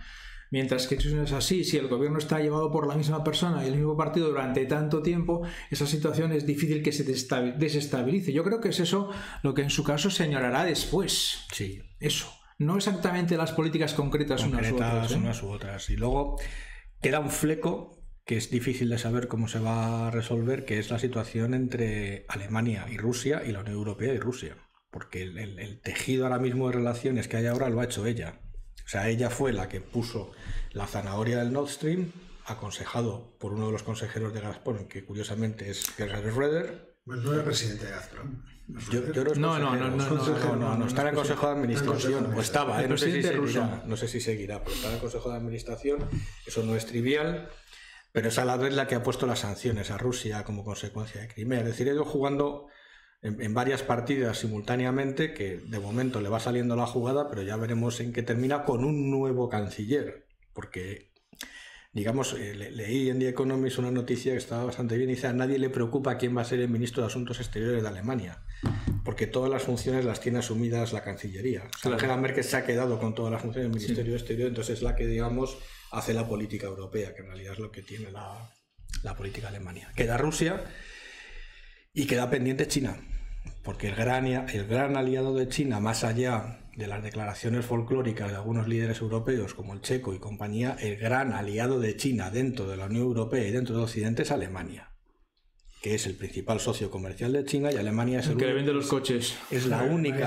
Mientras que eso no es así, si el gobierno está llevado por la misma persona y el mismo partido durante tanto tiempo, esa situación es difícil que se desestabilice. Yo creo que es eso lo que en su caso señalará después. Sí. Eso. No exactamente las políticas concretas, unas u otras. ¿eh? Unas u otras. Y luego queda un fleco que es difícil de saber cómo se va a resolver, que es la situación entre Alemania y Rusia y la Unión Europea y Rusia. Porque el tejido ahora mismo de relaciones que hay ahora lo ha hecho ella. O sea, ella fue la que puso la zanahoria del Nord Stream, aconsejado por uno de los consejeros de Gazprom, que curiosamente es Gerhard Schroeder. Bueno, no era presidente de Gazprom. no, no, no, no, no, está en el Consejo de Administración, o estaba, ¿eh? no, sé si seguirá, no sé si seguirá, pero está en el Consejo de Administración, eso no es trivial, pero es a la vez la que ha puesto las sanciones a Rusia como consecuencia de Crimea. Es decir, ido jugando en, varias partidas simultáneamente, que de momento le va saliendo la jugada, pero ya veremos en qué termina con un nuevo canciller, porque digamos, eh, leí en The Economist una noticia que estaba bastante bien, y dice, a nadie le preocupa quién va a ser el ministro de Asuntos Exteriores de Alemania, porque todas las funciones las tiene asumidas la Cancillería. O sea, Angela Merkel se ha quedado con todas las funciones del Ministerio de Exterior, entonces es la que, digamos, hace la política europea, que en realidad es lo que tiene la, la política alemania. Queda Rusia y queda pendiente China porque el gran, el gran aliado de China, más allá de las declaraciones folclóricas de algunos líderes europeos como el checo y compañía, el gran aliado de China dentro de la Unión Europea y dentro de Occidente es Alemania que es el principal socio comercial de China y Alemania es el, que le vende los coches. Es la única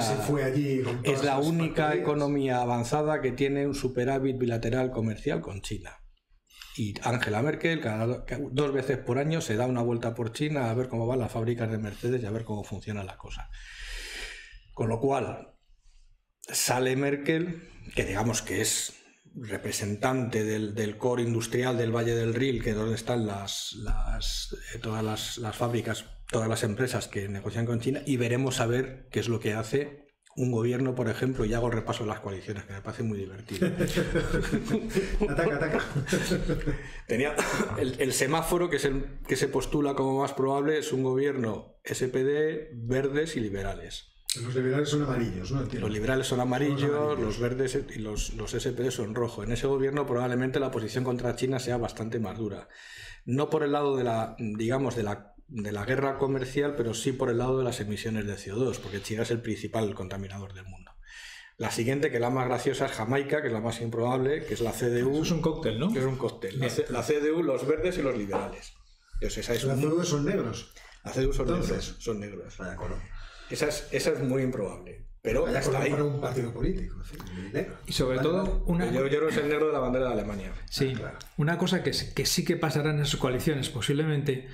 es la única economía avanzada que tiene un superávit bilateral comercial con China. Y Angela Merkel dos veces por año se da una vuelta por China a ver cómo van las fábricas de Mercedes y a ver cómo funciona la cosa. Con lo cual, sale Merkel, que digamos que es representante del, core industrial del Valle del Ril, que es donde están las, eh, todas las, las, fábricas, todas las empresas que negocian con China, y veremos a ver qué es lo que hace un gobierno, por ejemplo, y hago el repaso de las coaliciones, que me parece muy divertido. [LAUGHS] ataca, ataca. Tenía el, semáforo que, es el, que se postula como más probable es un gobierno SPD, verdes y liberales. Los liberales son amarillos, ¿no? Los liberales son amarillos, los, verdes y los, los SPD son rojos. En ese gobierno probablemente la posición contra China sea bastante más dura. No por el lado de la, digamos, de la de la guerra comercial, pero sí por el lado de las emisiones de CO2, porque China es el principal contaminador del mundo. La siguiente, que es la más graciosa, es Jamaica, que es la más improbable, que es la CDU. Eso es un cóctel, ¿no? Que es un cóctel. La, CDU, los verdes y los liberales. esa es la CDU son negros. La CDU son negros. Son negros. esa, es, esa es muy improbable. Pero está ahí. Para un partido político. Y sobre todo, una... yo, yo no el negro de la bandera de Alemania. Sí, una cosa que, que sí que pasará en esas coaliciones posiblemente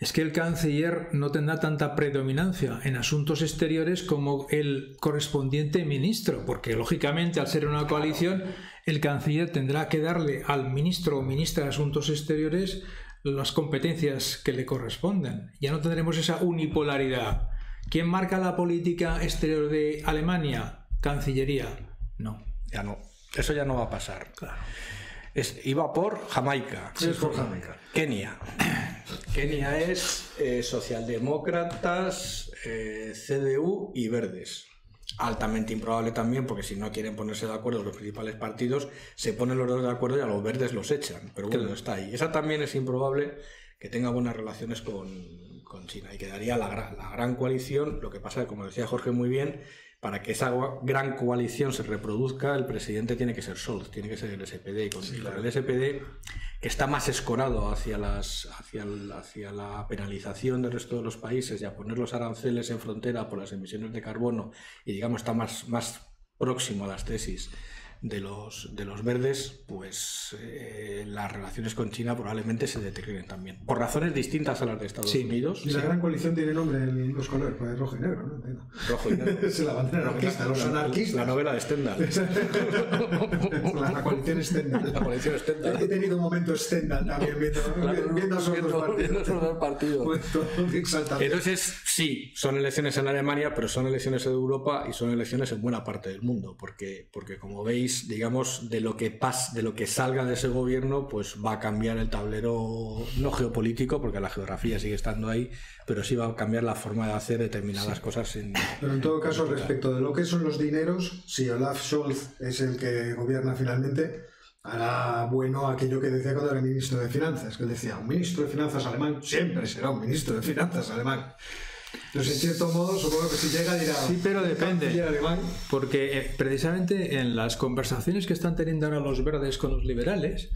es que el canciller no tendrá tanta predominancia en asuntos exteriores como el correspondiente ministro, porque lógicamente al ser una coalición, el canciller tendrá que darle al ministro o ministra de Asuntos Exteriores las competencias que le corresponden. Ya no tendremos esa unipolaridad. ¿Quién marca la política exterior de Alemania? Cancillería. No. Ya no. Eso ya no va a pasar. Claro. Iba por Jamaica. es por Jamaica. Kenia. [COUGHS] Kenia es eh, socialdemócratas, eh, CDU y verdes. Altamente improbable también, porque si no quieren ponerse de acuerdo los principales partidos, se ponen los dos de acuerdo y a los verdes los echan. Pero bueno, está ahí. Esa también es improbable que tenga buenas relaciones con, China y quedaría la, la gran coalición. Lo que pasa es que, como decía Jorge muy bien, para que esa gran coalición se reproduzca, el presidente tiene que ser Scholz, tiene que ser el SPD. Y con, el SPD, que está más escorado hacia, las, hacia, hacia la penalización del resto de los países y a poner los aranceles en frontera por las emisiones de carbono, y digamos está más, más próximo a las tesis de los, de los verdes, pues eh, las relaciones con China probablemente se deterioren también. Por razones distintas a las de Estados Unidos. Y la gran coalición tiene nombre en los colores, pues rojo y negro, ¿no? Rojo y negro. [LAUGHS] es la bandera anarquista, los anarquistas. La novela de Stendhal. [LAUGHS] la, coalición Stendhal. La coalición Stendhal. He tenido un momento Stendhal también viendo, claro, viendo esos dos partidos. partidos. Entonces, sí, son elecciones en Alemania, pero son elecciones en Europa y son elecciones en buena parte del mundo, porque, porque como veis, digamos, de lo que pasa, de lo que salga de ese gobierno, pues va a cambiar el tablero, no geopolítico, porque la geografía sigue estando ahí, pero sí va a cambiar la forma de hacer determinadas cosas. En, pero en todo caso, respecto de lo que son los dineros, si Olaf Scholz es el que gobierna finalmente, hará bueno aquello que decía cuando era ministro de Finanzas, que él decía, un ministro de Finanzas alemán siempre será un ministro de Finanzas alemán. Entonces, en cierto modo, supongo que si llega dirá. Sí, pero depende. Porque eh, precisamente en las conversaciones que están teniendo ahora los verdes con los liberales,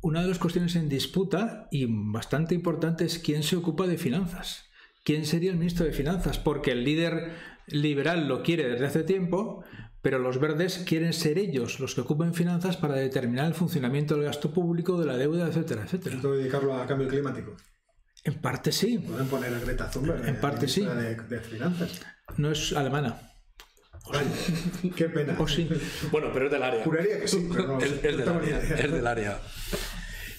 una de las cuestiones en disputa y bastante importante es quién se ocupa de finanzas. ¿Quién sería el ministro de finanzas? Porque el líder liberal lo quiere desde hace tiempo, pero los verdes quieren ser ellos los que ocupen finanzas para determinar el funcionamiento del gasto público, de la deuda, etcétera, etcétera. dedicarlo a cambio climático. En parte sí. Pueden poner a Greta Thunberg. En parte sí. De, finanzas. No es alemana. qué pena. O sí. Bueno, pero es del área. Juraría que sí, pero no, es, del área, es, del área,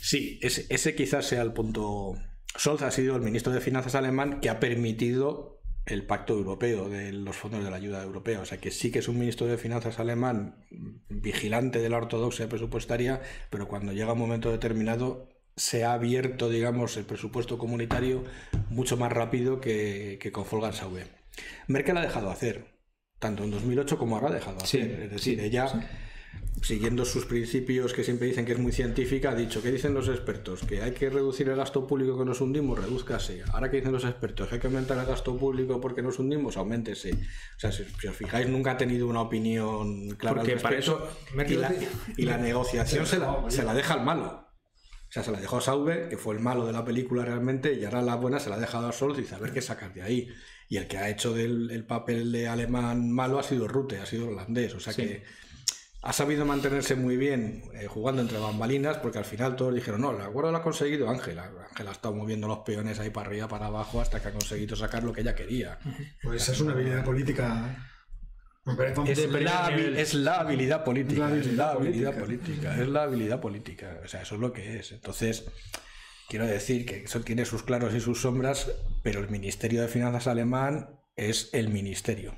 Sí, ese, ese quizás sea el punto. Scholz ha sido el ministro de Finanzas alemán que ha permitido el pacto europeo de los fondos de la ayuda europea. O sea que sí que es un ministro de Finanzas alemán vigilante de la ortodoxia presupuestaria, pero cuando llega un momento determinado se ha abierto, digamos, el presupuesto comunitario mucho más rápido que, que con Volkswagen. Merkel ha dejado hacer, tanto en 2008 como ahora ha dejado hacer. es decir, ella, siguiendo sus principios que siempre dicen que es muy científica, ha dicho, ¿qué dicen los expertos? Que hay que reducir el gasto público que nos hundimos, reduzcase. Ahora, ¿qué dicen los expertos? Que hay que aumentar el gasto público porque nos hundimos, aumentese. O sea, si, os fijáis, nunca ha tenido una opinión clara porque Para eso, y, la, negociación se la, se la deja al malo. O sea, se la dejó a Sauber, que fue el malo de la película realmente, y ahora la buena se la ha dejado a Sol y dice, a ver qué sacar de ahí. Y el que ha hecho del el papel de alemán malo ha sido Rute, ha sido holandés. O sea que ha sabido mantenerse muy bien eh, jugando entre bambalinas, porque al final todos dijeron, no, el acuerdo lo ha conseguido Ángela. Ángela ha estado moviendo los peones ahí para arriba, para abajo, hasta que ha conseguido sacar lo que ella quería. Pues esa es una habilidad política es la, habilidad política. es la habilidad política. Es la habilidad política. O sea, eso es lo que es. Entonces, quiero decir que eso tiene sus claros y sus sombras, pero el Ministerio de Finanzas alemán es el ministerio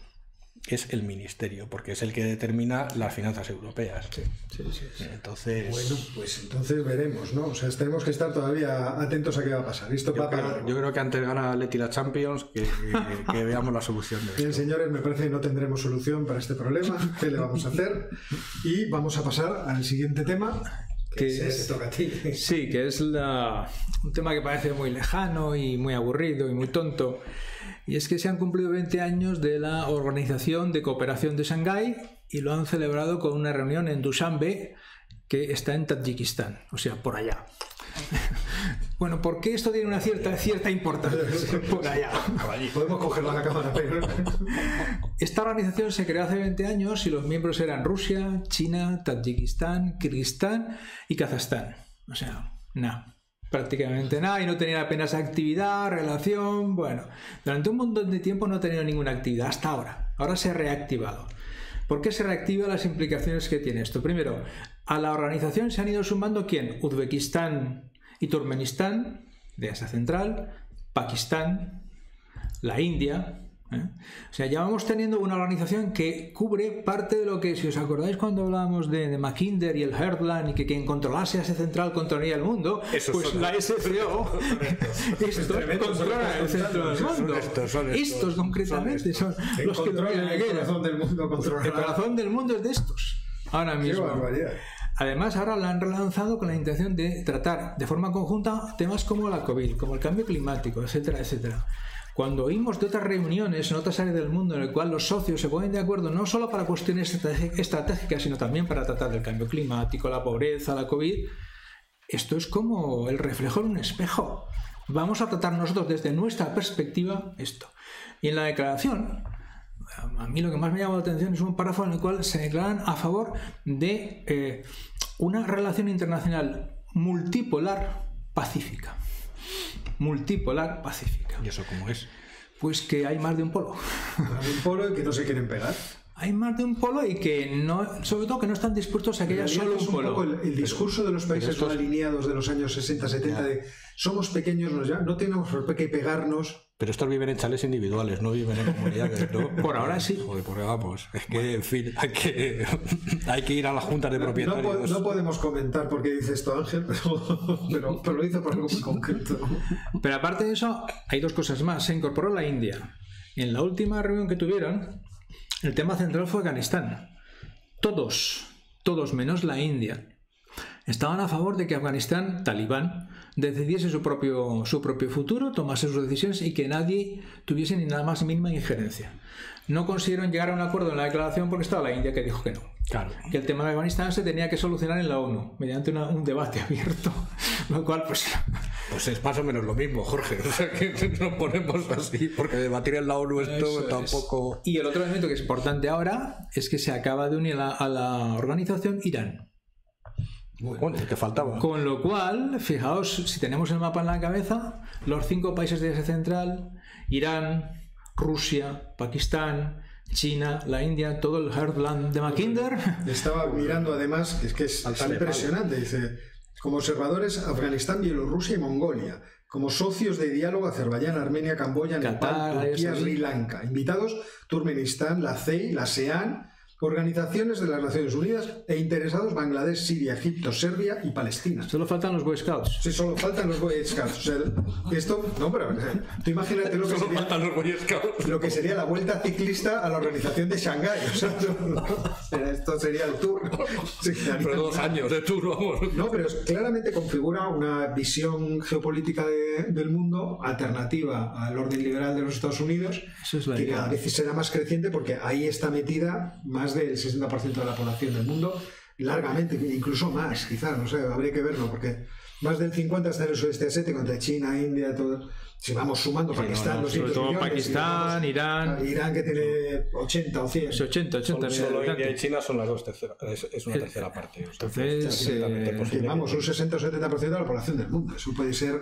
es el ministerio, porque es el que determina las finanzas europeas. Sí, sí, sí, Entonces... Bueno, pues entonces veremos, ¿no? O sea, tenemos que estar todavía atentos a qué va a pasar. Esto yo, va creo, yo creo que antes gana Leti la Champions que, [LAUGHS] veamos la solución. De Bien, señores, me parece que no tendremos solución para este problema. ¿Qué le vamos a hacer? Y vamos a pasar al siguiente tema. Que, es, toca a ti. Sí, que es la, un tema que parece muy lejano y muy aburrido y muy tonto y es que se han cumplido 20 años de la Organización de Cooperación de Shanghái y lo han celebrado con una reunión en Dushanbe, que está en Tadjikistán, o sea, por allá. [LAUGHS] Bueno, ¿por qué esto tiene una cierta, cierta importancia? [LAUGHS] Por allá. Podemos cogerlo a la cámara. [LAUGHS] Esta organización se creó hace 20 años y los miembros eran Rusia, China, Tadjikistán, Kirguistán y Kazajstán. O sea, nada prácticamente nada y no tenía apenas actividad, relación. Bueno, durante un montón de tiempo no ha tenido ninguna actividad hasta ahora. Ahora se ha reactivado. ¿Por qué se reactiva las implicaciones que tiene esto? Primero, a la organización se han ido sumando quién? Uzbekistán y Turkmenistán, de Asia Central, Pakistán, la India, ¿eh? O sea, ya vamos teniendo una organización que cubre parte de lo que, si os acordáis cuando hablábamos de, de Mackinder y el Heartland y que quien controlase Asia Central controlaría el mundo, pues la SFO, [LAUGHS] [LAUGHS] estos controlan el centro del mundo. Estos, concretamente son los que controlan el corazón del mundo. El corazón del mundo es de estos. Ahora mismo. Además, ahora la han relanzado con la intención de tratar de forma conjunta temas como la COVID, como el cambio climático, etcétera, etcétera. Cuando oímos de otras reuniones en otras áreas del mundo en el cual los socios se ponen de acuerdo no solo para cuestiones estratégicas, sino también para tratar del cambio climático, la pobreza, la COVID, esto es como el reflejo en un espejo. Vamos a tratar nosotros desde nuestra perspectiva esto. Y en la declaración, a mí lo que más me llama la atención es un párrafo en el cual se declaran a favor de eh, una relación internacional multipolar pacífica multipolar pacífica. ¿Y eso cómo es? Pues que hay más de un polo. Hay un polo y que no se quieren pegar. Hay más de un polo y que no, sobre todo que no están dispuestos a que haya solo un polo. el, discurso de los países alineados de los años 60, 70 de somos pequeños, no tenemos por qué pegarnos, pero estos viven en chales individuales, no viven en comunidades, ¿no? Por ahora sí. Joder, porque vamos, es que, en fin, hay que, [LAUGHS] hay que ir a las juntas de propietarios. No, podemos comentar por qué dice esto Ángel, pero, pero, lo hizo por algo muy concreto. Pero aparte de eso, hay dos cosas más. Se incorporó la India. En la última reunión que tuvieron, el tema central fue Afganistán. Todos, todos menos la India, estaban a favor de que Afganistán, talibán, decidiese su propio, su propio futuro, tomase sus decisiones y que nadie tuviese ni nada más mínima injerencia. No consiguieron llegar a un acuerdo en la declaración porque estaba la India que dijo que no. Claro. Que el tema de Afganistán se tenía que solucionar en la ONU, mediante un debate [LAUGHS] abierto. Lo cual, pues. Pues es más o menos lo mismo, Jorge. [LAUGHS] O sea, que nos ponemos así, porque debatir en la ONU esto tampoco. Y el otro elemento que es importante ahora es que se acaba de unir a la organización Irán. Bueno, te faltaba. Con lo cual, fijaos, si tenemos el mapa en la cabeza, los cinco países de Asia Central, Irán, Rusia, Pakistán, China, la India, todo el Heartland de Mackinder. [LAUGHS] Estaba mirando además, es que es impresionante, dice, como observadores, Afganistán, Bielorrusia y Mongolia. Como socios de diálogo, Azerbaiyán, Armenia, Camboya, Nepal, Turquía, Sri Lanka. Invitados, Turkmenistán, la CEI, la SEAN, organizaciones de las Naciones Unidas e interesados Bangladesh, Siria, Egipto, Serbia y Palestina. Solo faltan los Boy Scouts. Sí, solo faltan los Boy Scouts. O sea, esto, no, pero tú imagínate lo que, solo sería, faltan los Boy Scouts. lo que sería la vuelta ciclista a la organización de Shanghái. O sea, esto sería el tour. pero dos años de tour, vamos. No, pero claramente configura una visión geopolítica del mundo alternativa al orden liberal de los Estados Unidos, es que idea. cada vez será más creciente porque ahí está metida más del 60% de la población del mundo, largamente, incluso más, quizás, no sé, habría que verlo, porque más del 50% está en el sudeste asiático, entre China, India, todo. Si vamos sumando Pakistán, no, los sobre todo millones, Pakistán, Irán. Irán que tiene 80 o 100. 80, 80 Solo, solo India y China son las dos terceras, es, es una tercera parte. O sea, Entonces, eh, vamos, un 60 o 70% de la población del mundo. Eso puede ser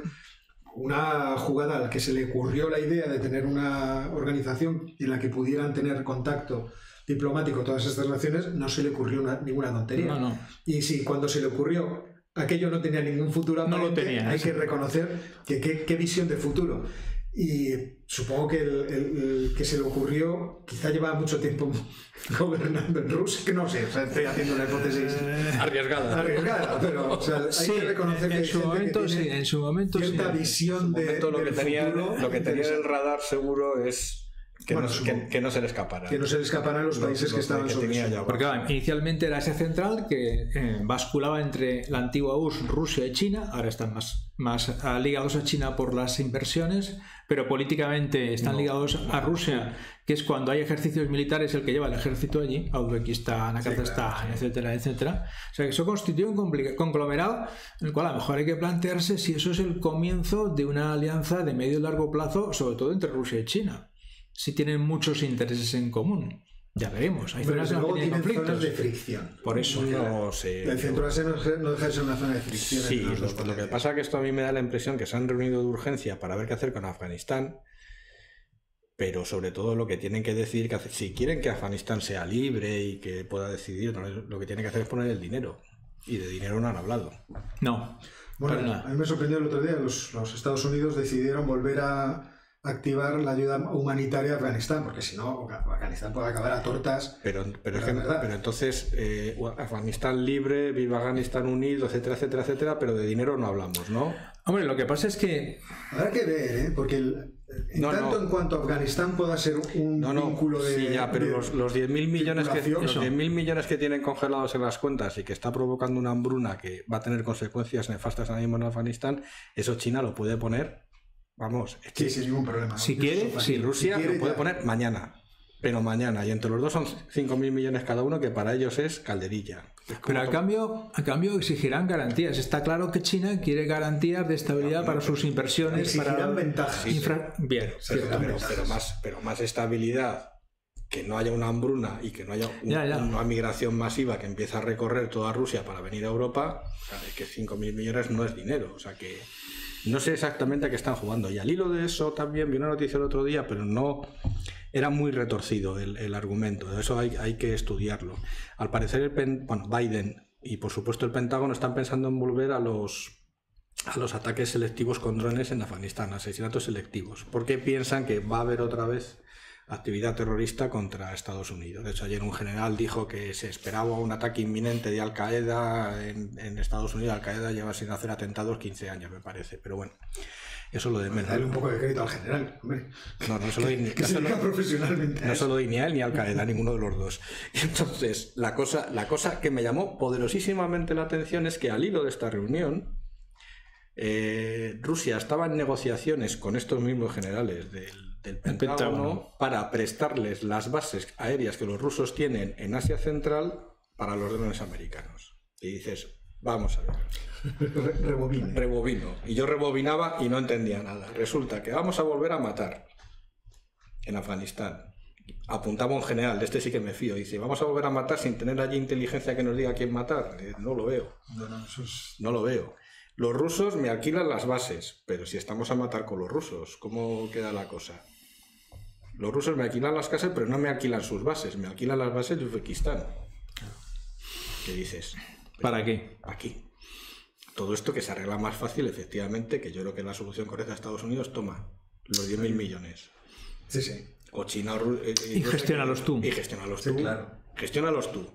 una jugada a la que se le ocurrió la idea de tener una organización en la que pudieran tener contacto diplomático todas estas relaciones, no se le ocurrió ninguna tontería. No, no. Y si cuando se le ocurrió aquello no tenía ningún futuro, no lo tenía, hay que reconocer que qué visión de futuro. Y supongo que el, el, que se le ocurrió quizá llevaba mucho tiempo [LAUGHS] gobernando en Rusia, que no sé, o sea, estoy haciendo una hipótesis arriesgada. Arriesgada, pero o sea, hay sí, que reconocer que en hay su momento, que tiene sí, en su momento cierta sí. visión de, momento, lo, del que tenía, futuro lo que tenía en el radar seguro es que, Bueno, no, que, que no se le escapara. que no se le escaparan los Lo- países lo que estaban que sobre su- ya. Porque claro, inicialmente era Asia Central que eh, basculaba entre la antigua URSS, Rusia y China. Ahora están más, más ah, ligados a China por las inversiones, pero políticamente están ligados a Rusia, que es cuando hay ejercicios militares el que lleva el ejército allí, a Uzbekistán, a Kazajstán, etcétera, etcétera. O sea que eso constituye un conglomerado en el cual a lo mejor hay que plantearse si eso es el comienzo de una alianza de medio y largo plazo, sobre todo entre Rusia y China. Si tienen muchos intereses en común. Ya veremos. Hay Pero zonas las luego que tienen tienen zonas conflictos. de fricción. Por eso. No sé. El centro Asia no deja no deja de ser una zona de fricción. Sí, los lo, que pasa es que esto a mí me da la impresión que se han reunido de urgencia para ver qué hacer con Afganistán, pero sobre todo lo que tienen que decir, que si quieren que Afganistán sea libre y que pueda decidir, lo que tienen que hacer es poner el dinero. Y de dinero no han hablado. No. Bueno, a mí me sorprendió el otro día, los, los Estados Unidos decidieron volver a activar la ayuda humanitaria a Afganistán, porque si no, Afganistán puede acabar a tortas. Pero, pero, verdad. pero entonces, eh, Afganistán libre, viva Afganistán unido, etcétera, etcétera, etcétera, pero de dinero no hablamos, ¿no? Hombre, lo que pasa es que Habrá que ver, ¿eh? porque el- en tanto en cuanto Afganistán pueda ser un vínculo de. Sí, ya, pero los, los 10.000 millones, que, los 10 millones que tienen congelados en las cuentas y que está provocando una hambruna que va a tener consecuencias nefastas ahora mismo en Afganistán, eso China lo puede poner. Vamos, es que, sí, sin ningún problema. Si quiere, si Rusia lo puede poner mañana pero mañana. Y entre los dos son 5.000 millones cada uno, que para ellos es calderilla. pero a cambio, a cambio exigirán garantías. Está claro que China quiere garantías de estabilidad para sus inversiones. Exigirán para ventajas. Bien, pero, más, pero más estabilidad que no haya una hambruna y que no haya una migración masiva que empieza a recorrer toda Rusia para venir a Europa, es que 5.000 millones no es dinero. O sea que no sé exactamente a qué están jugando. Y al hilo de eso también vi una noticia el otro día, pero no era muy retorcido el, argumento, de eso hay, que estudiarlo. Al parecer, el bueno, Biden y por supuesto el Pentágono están pensando en volver a los, a los ataques selectivos con drones en Afganistán, asesinatos selectivos, porque piensan que va a haber otra vez actividad terrorista contra Estados Unidos. De hecho, ayer un general dijo que se esperaba un ataque inminente de Al Qaeda en, en Estados Unidos. Al Qaeda lleva sin hacer atentados 15 años, me parece. Pero bueno, eso lo de menos. Darle un poco de crédito al general, hombre. No, no [LAUGHS] que, que no profesionalmente. No ni él ni Al Qaeda, ninguno de los dos. [LAUGHS] Entonces, la cosa, la cosa que me llamó poderosísimamente la atención es que al hilo de esta reunión, eh, Rusia estaba en negociaciones con estos mismos generales del, del Pentágono para prestarles las bases aéreas que los rusos tienen en Asia Central para los drones americanos. Y dices, Vamos a ver. Rebobino. Y yo rebobinaba y no entendía nada. Resulta que vamos a volver a matar en Afganistán. Apuntaba un general, de este sí que me fío. Dice, vamos a volver a matar sin tener allí inteligencia que nos diga quién matar. No lo veo. No, no, no lo veo. Los rusos me alquilan las bases, pero si estamos a matar con los rusos, ¿cómo queda la cosa? Los rusos me alquilan las casas, pero no me alquilan sus bases, me alquilan las bases de Uzbekistán. ¿Qué dices? ¿Para qué? Aquí. Todo esto que se arregla más fácil, efectivamente, que yo creo que la solución correcta de Estados Unidos toma los 10.000 millones. Sí, sí. O China eh, y, gestionalos tú. Y gestionalos tú. claro. Gestionalos tú.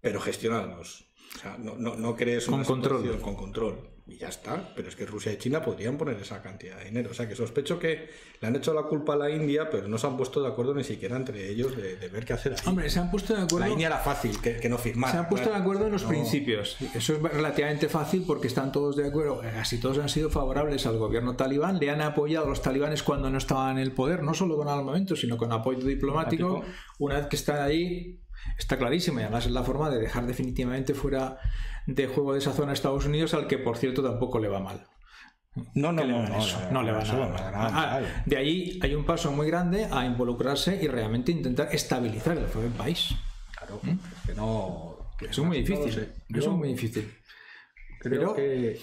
Pero gestionalos. O sea, no, no, no crees con control. con control y ya está. Pero es que Rusia y China podrían poner esa cantidad de dinero. O sea que sospecho que le han hecho la culpa a la India, pero no se han puesto de acuerdo ni siquiera entre ellos de, ver qué hacer. Hombre, se han puesto de acuerdo. La India era fácil, que, no firmar. Se han puesto de acuerdo en los principios. Eso es relativamente fácil porque están todos de acuerdo. Casi todos han sido favorables al gobierno talibán. Le han apoyado a los talibanes cuando no estaban en el poder, no solo con armamento, sino con apoyo diplomático. Una vez que están ahí, está clarísimo y además es la forma de dejar definitivamente fuera de juego de esa zona a Estados Unidos, al que por cierto tampoco le va mal. No, no, no, no, le va nada. de ahí hay un paso muy grande a involucrarse y realmente intentar estabilizar el propio país. Claro, ¿Mm? que no. es muy difícil. es muy difícil. Creo que.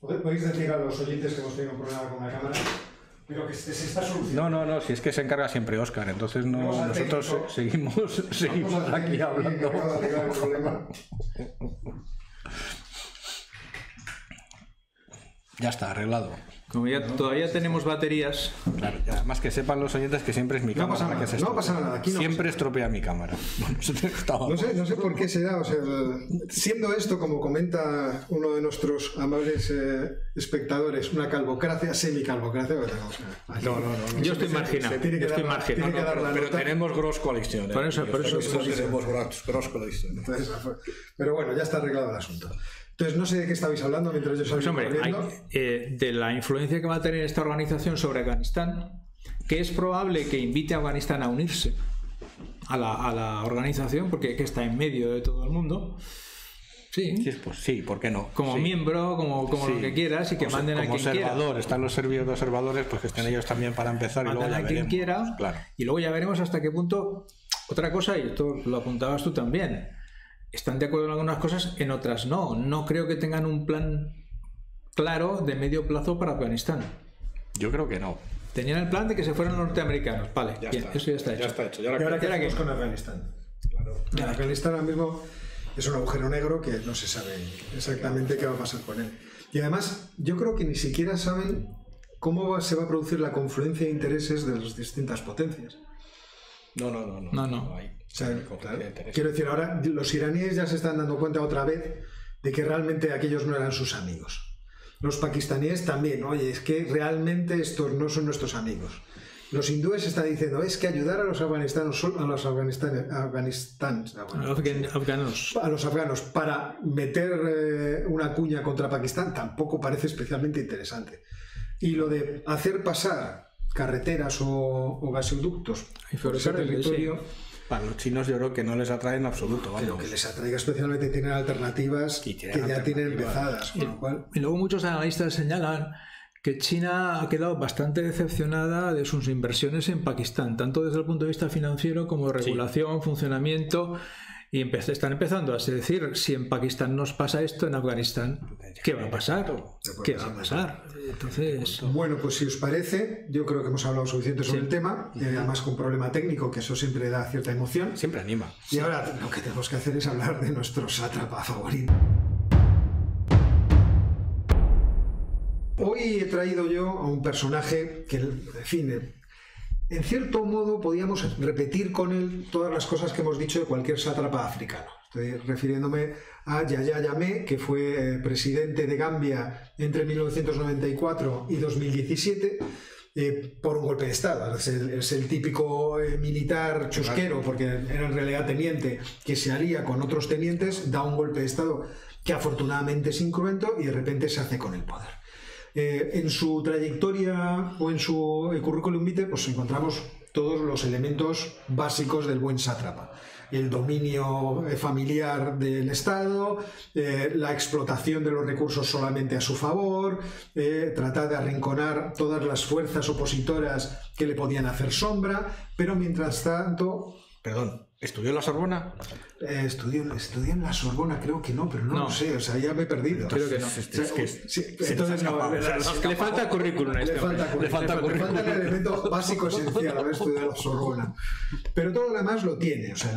¿Podéis decir a los oyentes que hemos tenido un problema con la cámara? Pero que se, está No, no, no, si es que se encarga siempre Oscar, entonces no, nosotros seguimos, seguimos aquí hablando. Ya está, arreglado. Como ya todavía tenemos baterías. Claro, ya, más que sepan los oyentes que siempre es mi cámara. Pasa nada, que no pasa nada. Aquí siempre estropea mi cámara. [LAUGHS] no, sé, no sé por qué será. O sea, siendo esto, como comenta uno de nuestros amables eh, espectadores, una calvocracia, semicalvocracia. No, no, no, Yo estoy marginado. Yo estoy marginado. pero tenemos Gross Collection. ¿eh? Por eso, por eso, tenemos Gross Collection. pero bueno, ya está arreglado el asunto. Entonces, no sé de qué estabais hablando mientras yo pues, sabía. pues, de la influencia que va a tener esta organización sobre Afganistán, que es probable que invite a Afganistán a unirse a la, organización, porque está en medio de todo el mundo. Sí. Sí, pues, sí, ¿por qué no? Como miembro, como, como lo que quieras y que manden a quien observador, están los servidores observadores, pues que estén ellos también para empezar y luego ya a quien quiera. Claro. Y luego ya veremos hasta qué punto. Otra cosa, y esto lo apuntabas tú también, están de acuerdo en algunas cosas, en otras no. No creo que tengan un plan claro de medio plazo para Afganistán. Yo creo que no. Tenían el plan de que se fueran los norteamericanos. Vale, eso ya está hecho. Ya está hecho. ¿Y ahora, qué con Afganistán? Claro. Afganistán ahora mismo es un agujero negro que no se sabe exactamente qué va a pasar con él. Y además, yo creo que ni siquiera saben cómo se va a producir la confluencia de intereses de las distintas potencias. No, no, no. no, no, no. Quiero decir, ahora los iraníes ya se están dando cuenta otra vez de que realmente aquellos no eran sus amigos. Los pakistaníes también, oye, es que realmente estos no son nuestros amigos. Los hindúes están diciendo, es que ayudar a los afganistanos, a los afganistanes, afganistanos, afganos. a los afganos para meter eh, una cuña contra Pakistán tampoco parece especialmente interesante. Y lo de hacer pasar carreteras o, gasoductos por ese territorio... Para los chinos yo creo que no les atrae en absoluto. Pero que les atraiga especialmente tienen alternativas que ya tienen empezadas. y luego muchos analistas señalan que China ha quedado bastante decepcionada de sus inversiones en Pakistán, tanto desde el punto de vista financiero como de regulación, funcionamiento. Y están empezando a decir, si en Pakistán nos pasa esto, en Afganistán, ¿qué va a pasar? ¿Qué va a pasar? Entonces... Bueno, pues si os parece, yo creo que hemos hablado suficiente sobre el tema, y además con un problema técnico, que eso siempre da cierta emoción. Siempre anima. Y ahora lo que tenemos que hacer es hablar de nuestro sátrapa favorito. Hoy he traído yo a un personaje que, define en cierto modo podíamos repetir con él todas las cosas que hemos dicho de cualquier sátrapa africano. Estoy refiriéndome a Yaya Yamé, que fue eh, presidente de Gambia entre 1994 y 2017. Eh, por un golpe de Estado. Es el, típico eh, militar chusquero, porque era en realidad teniente, que se haría con otros tenientes, da un golpe de Estado que afortunadamente es incruento y de repente se hace con el poder. Eh, en su trayectoria o en su currículum vitae, pues encontramos todos los elementos básicos del buen sátrapa. El dominio eh, familiar del Estado, eh, la explotación de los recursos solamente a su favor, tratar de arrinconar todas las fuerzas opositoras que le podían hacer sombra, pero mientras tanto... Perdón, ¿Estudió en la Sorbona? Eh, estudió, en la Sorbona, creo que no, pero no, lo sé, o sea, ya me he perdido. Creo que no. no, le falta currículum a este le falta, le falta, currículum. Le falta el elemento básico esencial, haber estudiado la Sorbona. Pero todo lo demás lo tiene, o sea,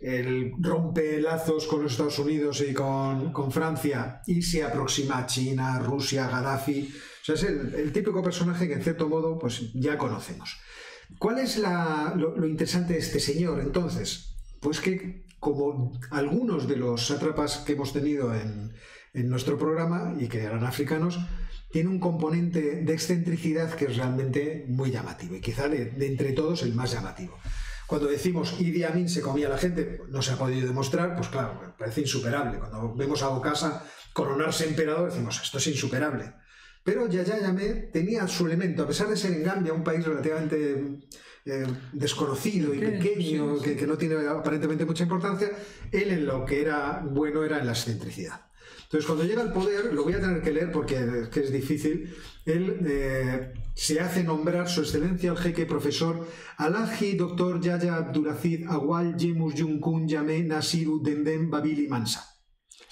el, rompe lazos con los Estados Unidos y con, con, Francia y se aproxima a China, Rusia, Gaddafi. O sea, es el, el típico personaje que en cierto modo pues ya conocemos. ¿Cuál es lo, interesante de este señor entonces? Pues que como algunos de los sátrapas que hemos tenido en, nuestro programa y que eran africanos, tiene un componente de excentricidad que es realmente muy llamativo y quizá de, entre todos el más llamativo. Cuando decimos Idi Amin se comía a la gente, no se ha podido demostrar, pues claro, parece insuperable. Cuando vemos a Bokassa coronarse emperador, decimos esto es insuperable. Pero Yaya Yamé tenía su elemento, a pesar de ser en Gambia un país relativamente eh, desconocido y pequeño, que, no tiene aparentemente mucha importancia, él en lo que era bueno era en la excentricidad. Entonces, cuando llega al poder, lo voy a tener que leer porque es difícil, él eh, se hace nombrar su excelencia el jeque profesor Alaji Dr. Yaya Abdulazid Awal Yemus Yunkun Yame Nasiru Dendem Babili Mansa.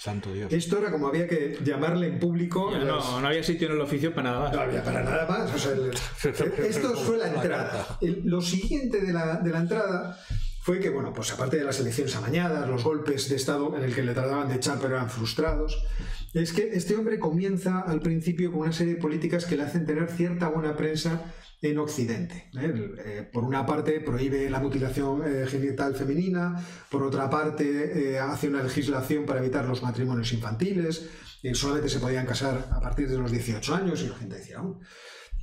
Santo Dios. Esto era como había que llamarle en público. no, no había sitio en el oficio para nada más. No había para nada más. [LAUGHS] esto fue la entrada. lo siguiente de la, de la entrada fue que, bueno, pues aparte de las elecciones amañadas, los golpes de Estado en el que le trataban de echar pero eran frustrados, es que este hombre comienza al principio con una serie de políticas que le hacen tener cierta buena prensa en Occidente. ¿eh? Eh, por una parte prohíbe la mutilación eh, genital femenina, por otra parte hace una legislación para evitar los matrimonios infantiles, solamente se podían casar a partir de los 18 años y la gente decía, oh".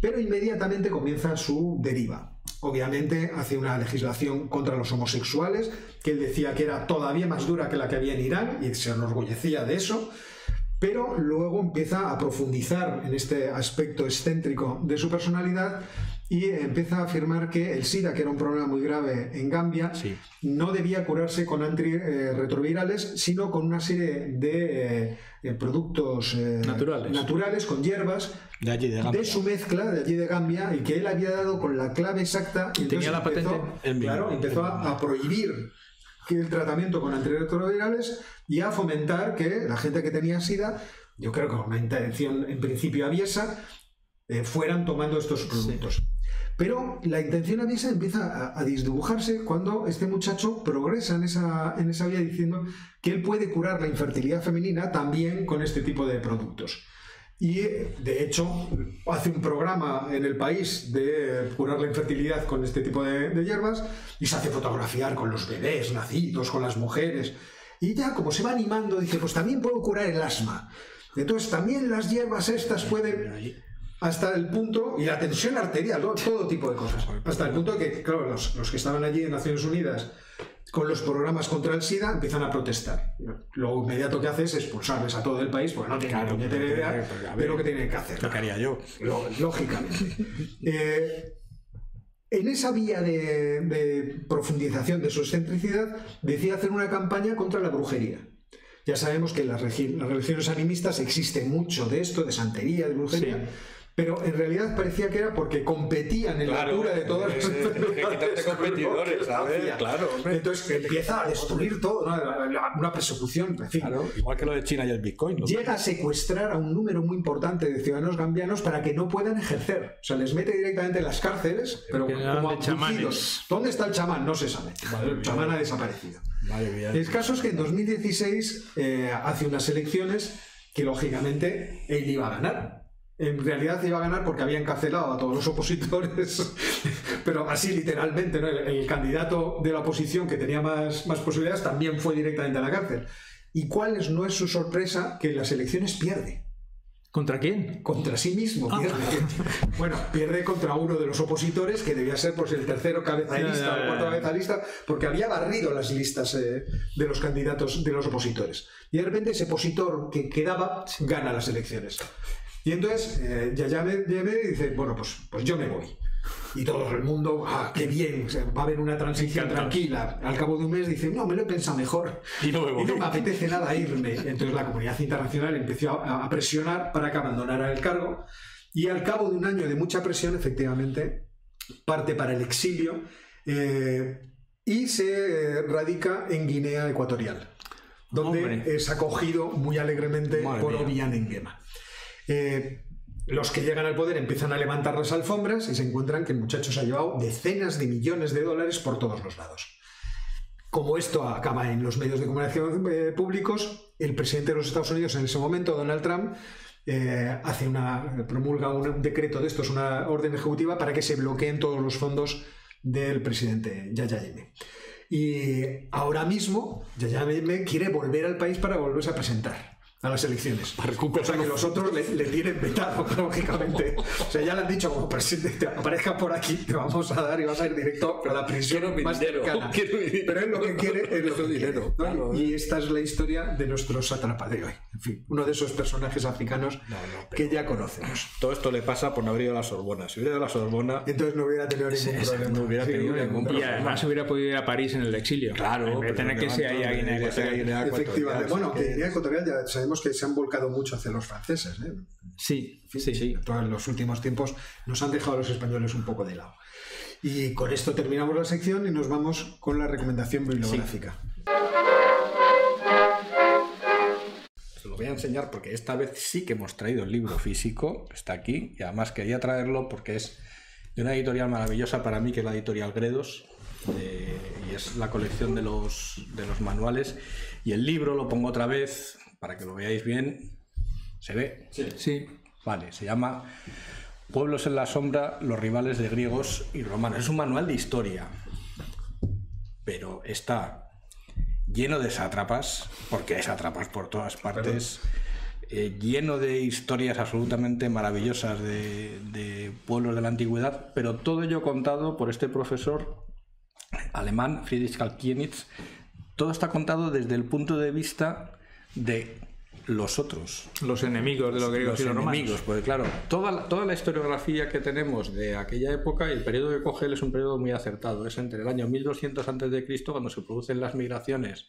pero inmediatamente comienza su deriva. Obviamente hace una legislación contra los homosexuales, que él decía que era todavía más dura que la que había en Irán y se enorgullecía de eso pero luego empieza a profundizar en este aspecto excéntrico de su personalidad y empieza a afirmar que el SIDA, que era un problema muy grave en Gambia, no debía curarse con antirretrovirales, sino con una serie de eh, productos eh, naturales. con hierbas, de, su mezcla de allí de Gambia, y que él había dado con la clave exacta. Y tenía la patente. claro, empezó a prohibir el tratamiento con antirretrovirales y a fomentar que la gente que tenía SIDA, yo creo que con una intención en principio aviesa, eh, fueran tomando estos productos. Pero la intención aviesa empieza a, a, disdibujarse cuando este muchacho progresa en esa, en esa vía diciendo que él puede curar la infertilidad femenina también con este tipo de productos. Y de hecho hace un programa en el país de curar la infertilidad con este tipo de, hierbas y se hace fotografiar con los bebés nacidos, con las mujeres. Y ya como se va animando, dice, pues también puedo curar el asma. Entonces también las hierbas estas pueden hasta el punto, y la tensión arterial, todo, todo tipo de cosas, hasta el punto que, claro, los, los, que estaban allí en Naciones Unidas con los programas contra el SIDA empiezan a protestar. Lo inmediato que hace es expulsarles a todo el país porque no tienen claro, idea de lo que tienen que hacer. Lo que haría yo. Lógicamente. [LAUGHS] eh, en esa vía de, de, profundización de su excentricidad, decía hacer una campaña contra la brujería. Ya sabemos que en las, las religiones animistas existe mucho de esto, de santería, de brujería. Sí pero en realidad parecía que era porque competían en claro, la altura de todas las enfermedades. competidores, ¿sabes? Claro, hombre. Entonces empieza a destruir todo, ¿no? una persecución, en fin. Claro, igual que lo de China y el Bitcoin. ¿no? Llega a secuestrar a un número muy importante de ciudadanos gambianos para que no puedan ejercer. O sea, les mete directamente en las cárceles, pero como abducidos. ¿Dónde está el chamán? No se sabe. El chamán ha desaparecido. El caso es que en 2016 eh, hace unas elecciones que lógicamente él iba a ganar en realidad iba a ganar porque había encarcelado a todos los opositores, [LAUGHS] pero así literalmente, ¿no? el, el, candidato de la oposición que tenía más, más posibilidades también fue directamente a la cárcel. ¿Y cuál no es su sorpresa que en las elecciones pierde? ¿Contra quién? Contra sí mismo. Pierde. Ah. [LAUGHS] Bueno, pierde contra uno de los opositores, que debía ser pues, el tercero cabeza de lista o cuarto cabeza de lista, porque había barrido las listas eh, de los candidatos de los opositores. Y de repente ese opositor que quedaba gana las elecciones. Y entonces eh, Yayame dice, bueno, pues, pues yo me voy. Y todo el mundo, ah, qué bien, va a haber una transición tranquila. Al cabo de un mes dice, no, me lo he pensado mejor. Y no me, voy. Y no me apetece nada irme. Entonces la comunidad internacional empezó a, a presionar para que abandonara el cargo. Y al cabo de un año de mucha presión, efectivamente, parte para el exilio eh, y se eh, radica en Guinea Ecuatorial, donde Hombre. es acogido muy alegremente Madre por. Obiang Nguema. Eh, los que llegan al poder empiezan a levantar las alfombras y se encuentran que el muchacho se ha llevado decenas de millones de dólares por todos los lados. Como esto acaba en los medios de comunicación eh, públicos, el presidente de los Estados Unidos en ese momento, Donald Trump, eh, hace una, promulga un, decreto de estos, una orden ejecutiva para que se bloqueen todos los fondos del presidente Jammeh. Y ahora mismo Jammeh quiere volver al país para volverse a presentar a las elecciones. Para recuperar O sea que los otros le, le tienen vetado, [LAUGHS] lógicamente. O sea, ya le han dicho como presidente, aparezca por aquí, te vamos a dar y vas a ir directo a la prisión Quiero mi más dinero, cercana. [LAUGHS] quiero mi dinero. Pero él lo que quiere es lo que dinero, ¿no? claro. Y esta es la historia de nuestro sátrapa de hoy. En fin, uno de esos personajes africanos No, no, pero- que ya conocemos. Todo esto le pasa por no haber ido a la Sorbona. Si hubiera ido a la Sorbona, Entonces no hubiera tenido ningún ese problema. no hubiera tenido ningún Y problema. además hubiera podido ir a París en el exilio. Claro, En vez de tener que ser ahí a Guinea Ecuatorial. Efectivamente. Bueno, sí que que- Guinea Ecuatorial ya sabemos que se han volcado mucho hacia los franceses. ¿eh? Sí, Sí, sí, sí. En los últimos tiempos nos han dejado a los españoles un poco de lado. Y con esto terminamos la sección y nos vamos con la recomendación bibliográfica. Os lo voy a enseñar porque esta vez sí que hemos traído el libro físico, está aquí, y además quería traerlo porque es de una editorial maravillosa para mí, que es la editorial Gredos, de- y es la colección de los, de los manuales. Y el libro lo pongo otra vez para que lo veáis bien. ¿Se ve? Sí. Vale, se llama Pueblos en la sombra, los rivales de griegos y romanos. Es un manual de historia, pero está lleno de sátrapas, porque hay sátrapas por todas partes, eh, lleno de historias absolutamente maravillosas de, de pueblos de la antigüedad, pero todo ello contado por este profesor alemán, Friedrich Kalkienitz. Todo está contado desde el punto de vista de los otros, Los enemigos de los griegos los y los romanos. enemigos, porque claro, toda la, toda la historiografía que tenemos de aquella época, el periodo que coge él es un periodo muy acertado, es entre el año 1200 a.C., cuando se producen las migraciones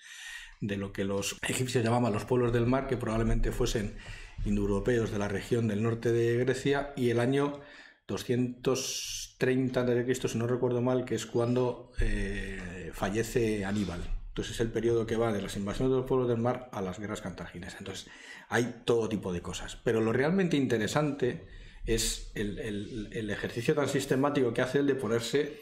de lo que los egipcios llamaban los pueblos del mar, que probablemente fuesen indoeuropeos de la región del norte de Grecia, y el año 230 a.C., si no recuerdo mal, que es cuando eh, fallece Aníbal. Entonces es el periodo que va de las invasiones de los pueblos del mar a las guerras cartaginesas. Entonces hay todo tipo de cosas. Pero lo realmente interesante es el, ejercicio tan sistemático que hace el de ponerse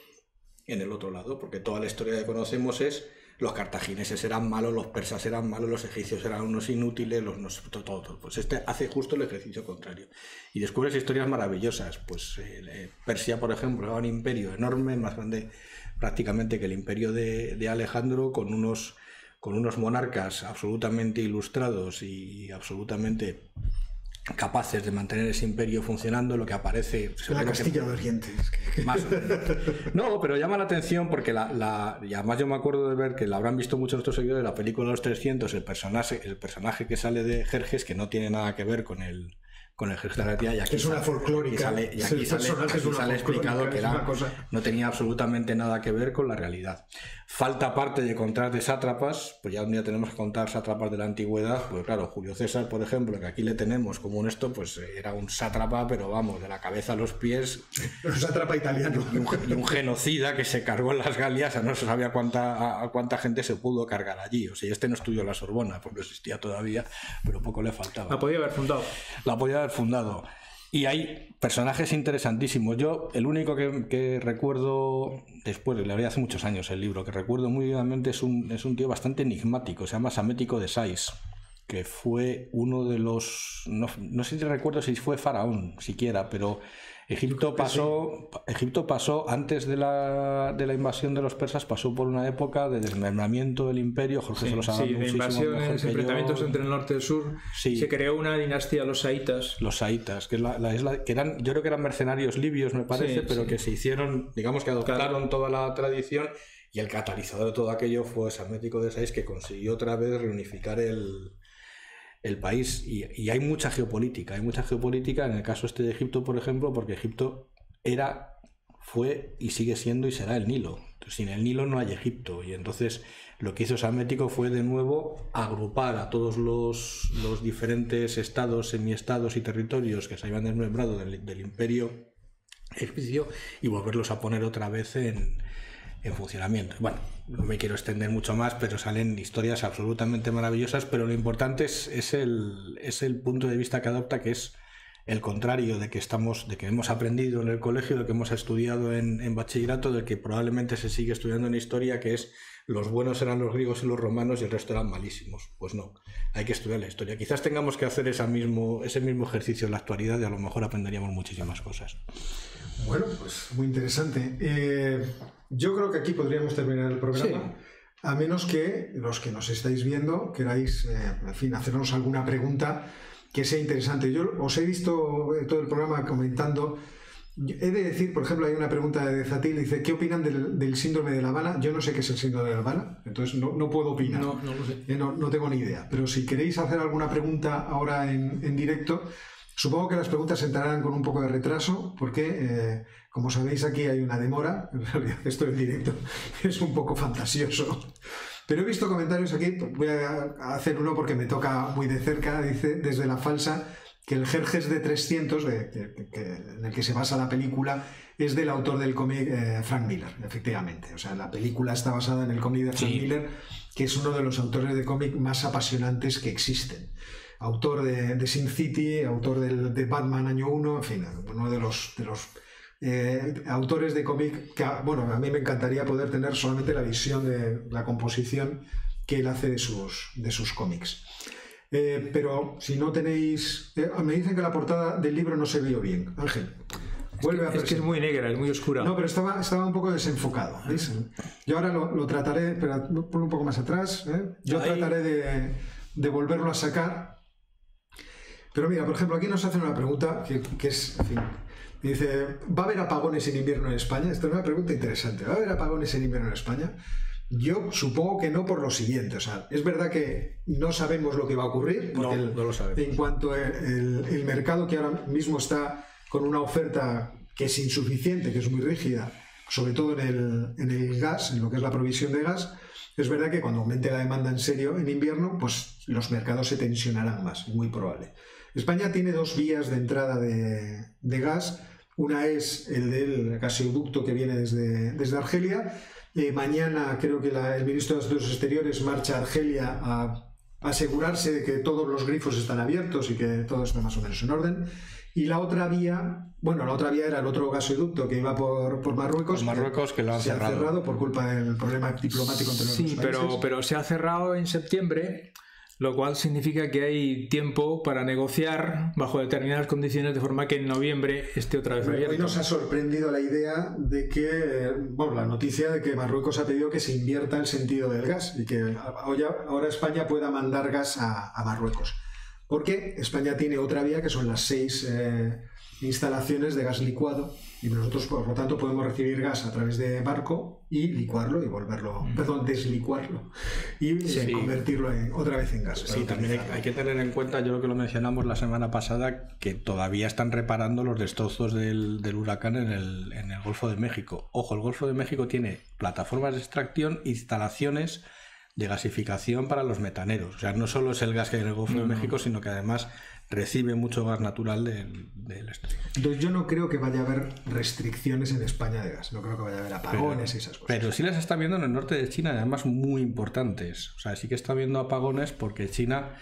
en el otro lado, porque toda la historia que conocemos es los cartagineses eran malos, los persas eran malos, los egipcios eran unos inútiles, los no todo. Pues este hace justo el ejercicio contrario. Y descubres historias maravillosas. Pues eh, eh, Persia, por ejemplo, era un imperio enorme, más grande prácticamente que el imperio de, de Alejandro, con unos con unos monarcas absolutamente ilustrados y absolutamente capaces de mantener ese imperio funcionando, lo que aparece... La Castilla de Oriente. [LAUGHS] Más No, pero llama la atención porque la, y además yo me acuerdo de ver que la habrán visto muchos nuestros seguidores de la película Los 300, el personaje, el personaje que sale de Jerjes, que no tiene nada que ver con el, con el gesto de la tía y aquí es una folclórica. y aquí sale, explicado que no tenía absolutamente nada que ver con la realidad. Falta parte de contar de sátrapas pues ya un día tenemos que contar sátrapas de la antigüedad pues claro Julio César por ejemplo que aquí le tenemos como un esto pues era un sátrapa pero vamos de la cabeza a los pies. [LAUGHS] Un sátrapa italiano. Y un, genocida que se cargó en las Galias no se sabía cuánta a, cuánta gente se pudo cargar allí. O sea este no estudió la Sorbona porque existía todavía pero poco le faltaba. La podía haber fundado. La podía fundado. Y hay personajes interesantísimos. Yo, el único que, recuerdo, después, le hace muchos años el libro, que recuerdo muy vivamente es un, es un tío bastante enigmático, se llama Samético de Sais, que fue uno de los. No, no sé si recuerdo si fue faraón siquiera, pero Egipto pasó, Egipto pasó antes de la, de la, invasión de los persas, pasó por una época de desmembramiento del imperio. Jorge se los sí, de invasiones, enfrentamientos entre el norte y el sur. Se creó una dinastía, los saítas. Los saítas, que, es la, isla, que eran, yo creo que eran mercenarios libios, me parece, pero que se hicieron, digamos que adoptaron toda la tradición. Y el catalizador de todo aquello fue Médico de Sais, que consiguió otra vez reunificar el, el país. Y, hay mucha geopolítica, hay mucha geopolítica en el caso este de Egipto, por ejemplo, porque Egipto era, fue y sigue siendo y será el Nilo. sin el Nilo no hay Egipto. Y entonces lo que hizo Salmético fue de nuevo agrupar a todos los, los diferentes estados, semiestados y territorios que se habían desmembrado del, del imperio egipcio y volverlos a poner otra vez en, en funcionamiento. Bueno, no me quiero extender mucho más, pero salen historias absolutamente maravillosas, pero lo importante es, el, es el punto de vista que adopta, que es el contrario de que estamos, de que hemos aprendido en el colegio, de que hemos estudiado en, bachillerato, de que probablemente se sigue estudiando en historia, que es los buenos eran los griegos y los romanos y el resto eran malísimos. Pues no, hay que estudiar la historia. Quizás tengamos que hacer esa mismo, ese mismo ejercicio en la actualidad y a lo mejor aprenderíamos muchísimas cosas. Bueno, pues muy interesante. Eh, yo creo que aquí podríamos terminar el programa. A menos que los que nos estáis viendo queráis, eh, en fin, hacernos alguna pregunta que sea interesante. Yo os he visto eh, todo el programa comentando. He de decir, por ejemplo, hay una pregunta de Zatil, dice, ¿qué opinan del, síndrome de La Habana? Yo no sé qué es el síndrome de La Habana, entonces no, puedo opinar. No, no lo sé. Eh, no, tengo ni idea. Pero si queréis hacer alguna pregunta ahora en, en directo, Supongo que las preguntas entrarán con un poco de retraso, porque, eh, como sabéis, aquí hay una demora. [LAUGHS] En realidad, esto en directo [LAUGHS] es un poco fantasioso. Pero he visto comentarios aquí, voy a hacer uno porque me toca muy de cerca, dice desde la falsa que el Jerjes de 300, en el que se basa la película, es del autor del cómic eh, Frank Miller, efectivamente. O sea, la película está basada en el cómic de Frank Miller, que es uno de los autores de cómic más apasionantes que existen autor de, Sin City, autor de Batman Año 1, en fin, uno de los, de los eh, autores de cómic que, bueno, a mí me encantaría poder tener solamente la visión de la composición que él hace de sus, de sus cómics. Eh, pero si no tenéis... Eh, me dicen que la portada del libro no se vio bien. Ángel. Vuelve a es que es muy negra, es muy oscura. No, pero estaba, estaba un poco desenfocado. Yo ahora lo, trataré, pero por un poco más atrás. Yo trataré de, de volverlo a sacar pero mira, por ejemplo, aquí nos hacen una pregunta que, es, en fin, dice, ¿va a haber apagones en invierno en España? Esta es una pregunta interesante. ¿Va a haber apagones en invierno en España? Yo supongo que no por lo siguiente. O sea, es verdad que no sabemos lo que va a ocurrir. no, no lo sabemos. En cuanto el, mercado que ahora mismo está con una oferta que es insuficiente, que es muy rígida, sobre todo en el, en el gas, en lo que es la provisión de gas, es verdad que cuando aumente la demanda en serio en invierno, pues los mercados se tensionarán más, muy probable. España tiene dos vías de entrada de, gas. Una es el del gasoducto que viene desde, desde Argelia. Eh, mañana creo que el ministro de Asuntos Exteriores marcha a Argelia a asegurarse de que todos los grifos están abiertos y que todo está más o menos en orden. Y la otra vía, bueno, la otra vía era el otro gasoducto que iba por, por Marruecos. Marruecos que lo han se cerrado. ha cerrado por culpa del problema diplomático entre los sí, pero, pero se ha cerrado en septiembre lo cual significa que hay tiempo para negociar bajo determinadas condiciones de forma que en noviembre esté otra vez abierto. Hoy nos ha sorprendido la idea de que, bueno, la noticia de que Marruecos ha pedido que se invierta el sentido del gas y que ahora España pueda mandar gas a, Marruecos. Porque España tiene otra vía que son las seis eh, instalaciones de gas licuado y nosotros por lo tanto podemos recibir gas a través de barco y licuarlo y volverlo, mm. perdón, deslicuarlo y convertirlo otra vez en gas. Sí, también hay, que tener en cuenta, yo lo que lo mencionamos la semana pasada, que todavía están reparando los destrozos del, huracán en el, en el Golfo de México. Ojo, el Golfo de México tiene plataformas de extracción, instalaciones de gasificación para los metaneros. O sea, no solo es el gas que hay en el Golfo de México, sino que además recibe mucho gas natural del, del Entonces yo no creo que vaya a haber restricciones en España de gas, no creo que vaya a haber apagones y esas cosas. Pero sí las está viendo en el norte de China, además muy importantes. O sea, sí que está viendo apagones porque China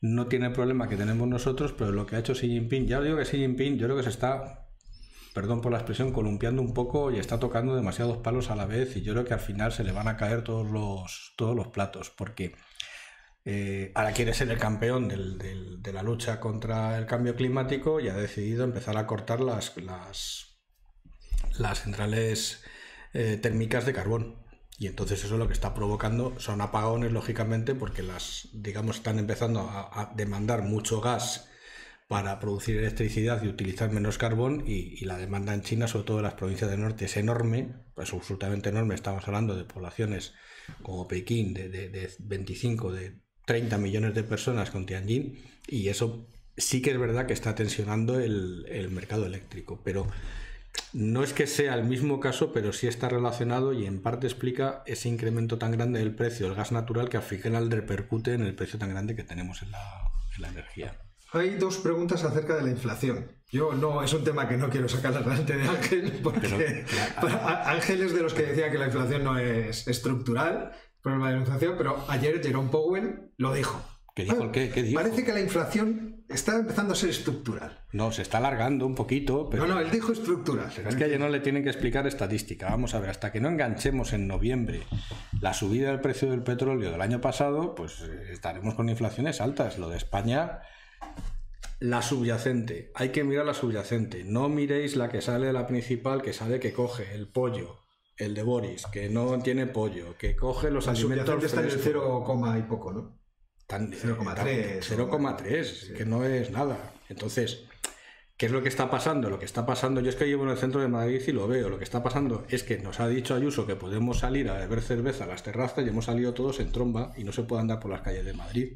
no tiene el problema que tenemos nosotros, pero lo que ha hecho Xi Jinping, ya digo que Xi Jinping yo creo que se está, perdón por la expresión, columpiando un poco y está tocando demasiados palos a la vez y yo creo que al final se le van a caer todos los, todos los platos, porque eh, ahora quiere ser el campeón de la lucha contra el cambio climático y ha decidido empezar a cortar las, centrales eh, térmicas de carbón. Y entonces eso lo que está provocando son apagones, lógicamente, porque las, digamos, están empezando a, demandar mucho gas para producir electricidad y utilizar menos carbón y, la demanda en China, sobre todo en las provincias del norte, es enorme, pues absolutamente enorme. Estamos hablando de poblaciones como Pekín de, de, de 25, de 30 millones de personas con Tianjin y eso sí que es verdad que está tensionando el, mercado eléctrico, pero no es que sea el mismo caso, pero sí está relacionado y en parte explica ese incremento tan grande del precio del gas natural que al final repercute en el precio tan grande que tenemos en la, energía. Hay dos preguntas acerca de la inflación. Yo no, es un tema que no quiero sacar adelante de Ángel, [LAUGHS] porque [LAUGHS] Ángel es de los que decía que la inflación no es estructural problema de la inflación, pero ayer Jerome Powell lo dijo. ¿Qué dijo? ¿Qué, dijo? Parece que la inflación está empezando a ser estructural. No, se está alargando un poquito. Pero... No, no, él dijo estructural. es que ayer no le tienen que explicar estadística. Vamos a ver, hasta que no enganchemos en noviembre la subida del precio del petróleo del año pasado, pues eh, estaremos con inflaciones altas. Lo de España, la subyacente. Hay que mirar la subyacente. No miréis la que sale de la principal, que sale que coge el pollo, el de Boris, que no tiene pollo, que coge los alimentos. está en el 0, y poco, ¿no? 0,3. 0,3, que no es nada. Entonces, ¿qué es lo que está pasando? Lo que está pasando, yo es que llevo en el centro de Madrid y lo veo. Lo que está pasando es que nos ha dicho Ayuso que podemos salir a beber cerveza a las terrazas y hemos salido todos en tromba y no se puede andar por las calles de Madrid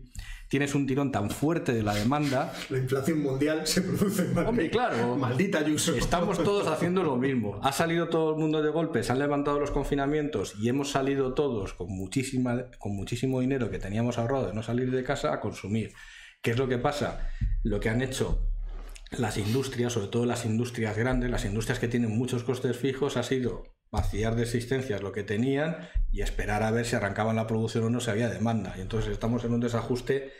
tienes un tirón tan fuerte de la demanda. [LAUGHS] La inflación mundial se produce en Madrid. Hombre, claro. Maldita Ayuso. Estamos todos haciendo lo mismo. Ha salido todo el mundo de golpe, se han levantado los confinamientos y hemos salido todos con, muchísima, con muchísimo dinero que teníamos ahorrado de no salir de casa a consumir. ¿Qué es lo que pasa? Lo que han hecho las industrias, sobre todo las industrias grandes, las industrias que tienen muchos costes fijos, ha sido vaciar de existencias lo que tenían y esperar a ver si arrancaban la producción o no si había demanda. Y entonces estamos en un desajuste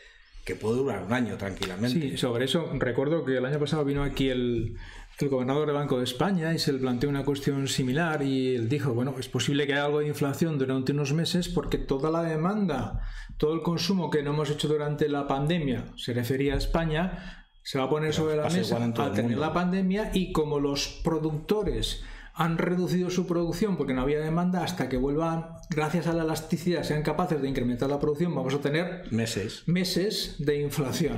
que puede durar un año tranquilamente. Sí, sobre eso recuerdo que el año pasado vino aquí el, el gobernador del Banco de España y se le planteó una cuestión similar y él dijo, bueno, es posible que haya algo de inflación durante unos meses porque toda la demanda, todo el consumo que no hemos hecho durante la pandemia, se refería a España, se va a poner sobre la mesa al tener la pandemia y como los productores han reducido su producción porque no había demanda hasta que vuelvan, gracias a la elasticidad, sean capaces de incrementar la producción, vamos a tener meses, meses de inflación.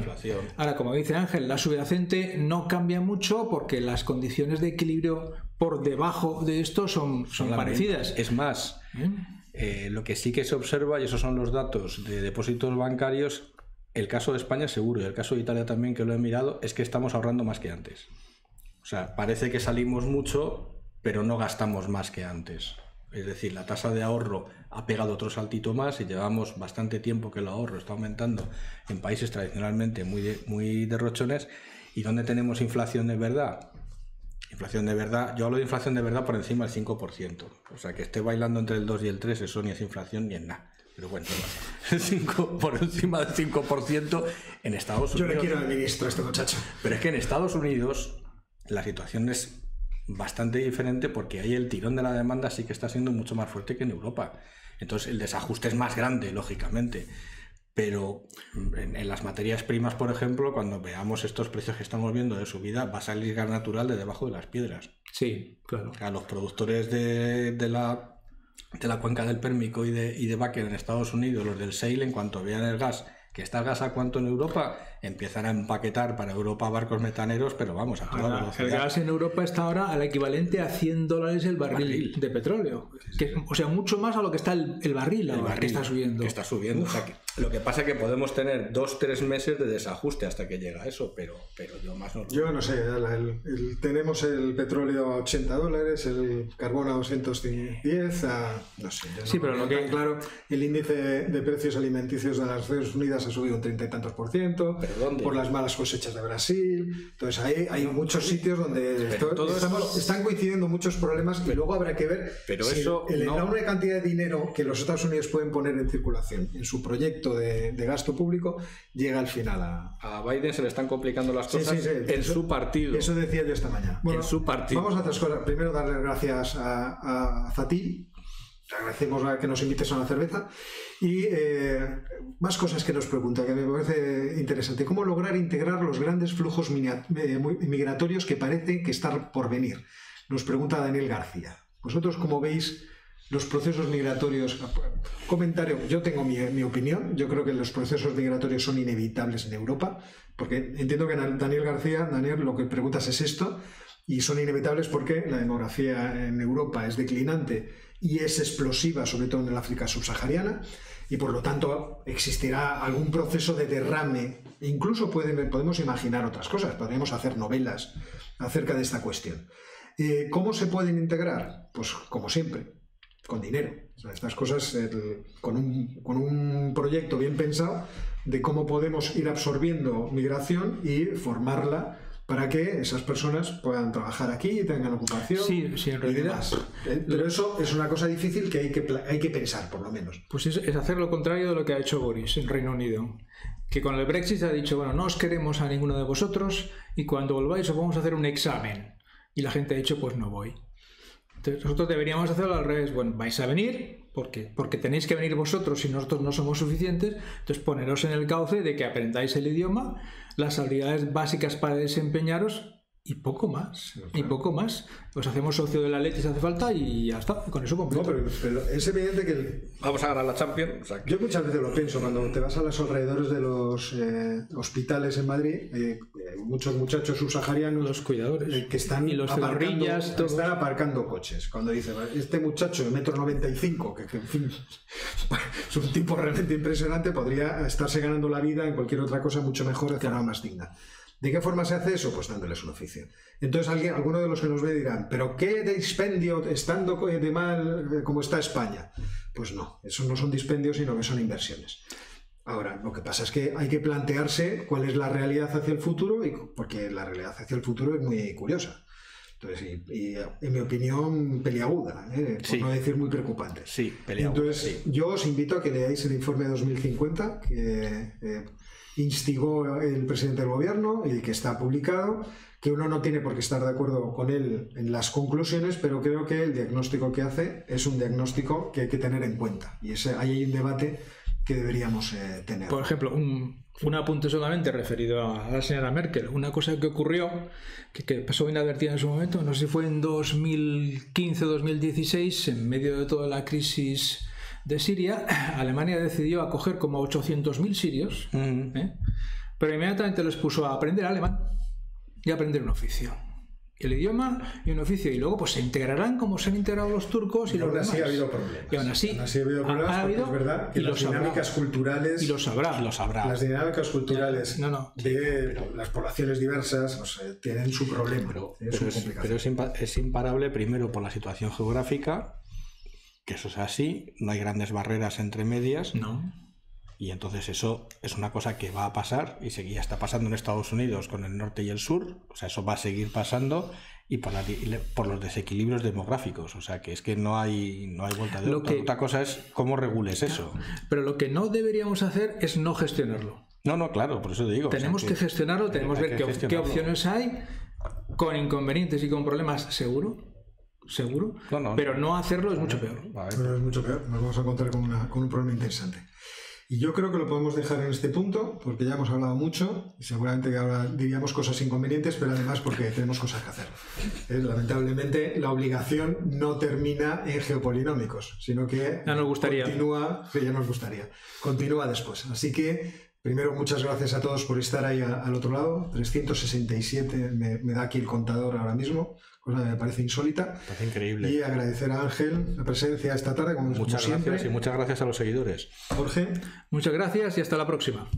Ahora, como dice Ángel, la subyacente no cambia mucho porque las condiciones de equilibrio por debajo de esto son, son parecidas. Es más, ¿Eh? Eh, lo que sí que se observa, y esos son los datos de depósitos bancarios, el caso de España seguro y el caso de Italia también, que lo he mirado, es que estamos ahorrando más que antes. O sea, parece que salimos mucho, pero no gastamos más que antes. Es decir, la tasa de ahorro ha pegado otro saltito más y llevamos bastante tiempo que el ahorro está aumentando en países tradicionalmente muy, muy derrochones. ¿Y dónde tenemos inflación de verdad? Inflación de verdad, yo hablo de inflación de verdad por encima del 5%. O sea, que esté bailando entre el 2 y el 3, eso ni es inflación ni es nada. Pero bueno, [LAUGHS] 5, por encima del 5% en Estados Unidos. Yo le quiero al ministro a este muchacho. Pero es que en Estados Unidos la situación es bastante diferente porque ahí el tirón de la demanda sí que está siendo mucho más fuerte que en Europa. Entonces el desajuste es más grande, lógicamente. pero en, las materias primas, por ejemplo, cuando veamos estos precios que estamos viendo de subida, va a salir gas natural de debajo de las piedras. Sí, claro. A los productores de, la, de la cuenca del Pérmico y de, y de Baker en Estados Unidos, los del Shale, en cuanto vean el gas que está el gas a cuánto en Europa, empiezan a empaquetar para Europa barcos metaneros, pero vamos, a toda velocidad. El gas en Europa está ahora al equivalente a 100 dólares el barril, de petróleo. o sea, mucho más a lo que está el, barril, el barril que está subiendo. Que está subiendo. lo que pasa es que podemos tener dos, tres meses de desajuste hasta que llega eso, pero, pero yo más no. Yo no sé, tenemos el petróleo a 80 dólares, el carbón a 210, a, no sé. sí, pero lo que claro, el índice de precios alimenticios de las Naciones Unidas ha subido un treinta y tantos por ciento por las malas cosechas de Brasil. Entonces hay, hay muchos sitios donde están coincidiendo muchos problemas y luego habrá que ver pero si eso el, enorme cantidad de dinero que los Estados Unidos pueden poner en circulación en su proyecto de, gasto público llega al final a... A Biden se le están complicando las cosas en su partido. Eso decía yo esta mañana. en su partido. Vamos a otras cosas. Primero darle gracias a, a Agradecemos que nos invites a una cerveza. Y eh, más cosas que nos pregunta, que me parece interesante. ¿Cómo lograr integrar los grandes flujos eh, migratorios que parecen que están por venir? Nos pregunta Daniel García. Vosotros, ¿cómo veis los procesos migratorios? Comentario, yo tengo mi, mi opinión. Yo creo que los procesos migratorios son inevitables en Europa, porque entiendo que Daniel García, Daniel, lo que preguntas es esto, y son inevitables porque la demografía en Europa es declinante y es explosiva, sobre todo en el África subsahariana y por lo tanto existirá algún proceso de derrame. Incluso podemos imaginar otras cosas, podríamos hacer novelas acerca de esta cuestión. Eh, ¿Cómo se pueden integrar? Pues como siempre, con dinero. estas cosas con, un, con un proyecto bien pensado de cómo podemos ir absorbiendo migración y formarla para que esas personas puedan trabajar aquí y tengan ocupación sí, sí, en realidad. Eh, pero eso es una cosa difícil que hay que, hay que pensar, por lo menos. Pues es, hacer lo contrario de lo que ha hecho Boris en Reino Unido. Que con el Brexit ha dicho, bueno, no os queremos a ninguno de vosotros y cuando volváis os vamos a hacer un examen. Y la gente ha dicho, pues no voy. Entonces nosotros deberíamos hacerlo al revés. Bueno, vais a venir, porque, porque tenéis que venir vosotros y nosotros no somos suficientes. Entonces poneros en el cauce de que aprendáis el idioma las habilidades básicas para desempeñaros y poco más. Y poco más. Os hacemos socio de la leche si hace falta y ya está. Con eso completo. No, pero, es evidente que. Vamos a ganar la Champions. Yo muchas veces lo pienso. Cuando te vas a los alrededores de los eh, hospitales en Madrid, eh, muchos muchachos subsaharianos. Los cuidadores. Eh, que están, y los aparcando, están aparcando coches. Cuando dice, este muchacho de metro 95, que, que en fin, [LAUGHS] es un tipo realmente impresionante, podría estarse ganando la vida en cualquier otra cosa mucho mejor, de forma más digna. ¿De qué forma se hace eso? Pues dándoles un oficio. Entonces alguien, alguno de los que nos ve dirán, ¿pero qué dispendio estando de mal eh, como está España? Pues no, eso no son dispendios, sino que son inversiones. Ahora, lo que pasa es que hay que plantearse cuál es la realidad hacia el futuro, y, porque la realidad hacia el futuro es muy curiosa. Entonces, y, en mi opinión, peliaguda, ¿eh? por no decir muy preocupante. Sí, peliaguda. Entonces, yo os invito a que leáis el informe 2050, que eh, instigó el presidente del gobierno y que está publicado, que uno no tiene por qué estar de acuerdo con él en las conclusiones, pero creo que el diagnóstico que hace es un diagnóstico que hay que tener en cuenta. Y ese, ahí hay un debate que deberíamos eh, tener. Por ejemplo, un, un, apunte solamente referido a la señora Merkel. Una cosa que ocurrió, que, que pasó inadvertida en su momento, no sé si fue en 2015 o 2016, en medio de toda la crisis de Siria, [CLEARS THROAT] Alemania decidió acoger como 800.000 sirios, ¿eh? pero inmediatamente les puso a aprender alemán y a aprender un oficio. El idioma y un oficio, y luego pues se integrarán como se han integrado los turcos y, los demás. ha habido problemas. Y aún así, ha habido problemas ha, habido, es verdad que las dinámicas culturales y lo sabrá, lo sabrá. las dinámicas culturales de las poblaciones diversas pues, eh, tienen su problema. Pero, pero es imparable primero por la situación geográfica que eso es así, no hay grandes barreras entre medias. No. Y entonces eso es una cosa que va a pasar y ya está pasando en Estados Unidos con el norte y el sur. O sea, eso va a seguir pasando y por, por los desequilibrios demográficos. O sea, que es que no hay, no hay vuelta de otra. Otra cosa es cómo regules eso. Pero lo que no deberíamos hacer es no gestionarlo. No, no, claro, por eso te digo. Tenemos que, gestionarlo, tenemos que ver qué, qué opciones hay con inconvenientes y con problemas, seguro seguro, pero no hacerlo es mucho peor. es mucho peor, nos vamos a encontrar con, un problema interesante. Y yo creo que lo podemos dejar en este punto, porque ya hemos hablado mucho, y seguramente ahora diríamos cosas inconvenientes, pero además porque tenemos cosas que hacer. Eh, lamentablemente, la obligación no termina en geopolinómicos, sino que ya nos gustaría. continúa, que ya nos gustaría, continúa después. Así que Primero, muchas gracias a todos por estar ahí al otro lado. 367 me, da aquí el contador ahora mismo, cosa que me parece insólita. Parece increíble. Y agradecer a Ángel la presencia esta tarde, como, muchas siempre. Gracias y muchas gracias a los seguidores. Jorge. Muchas gracias y hasta la próxima.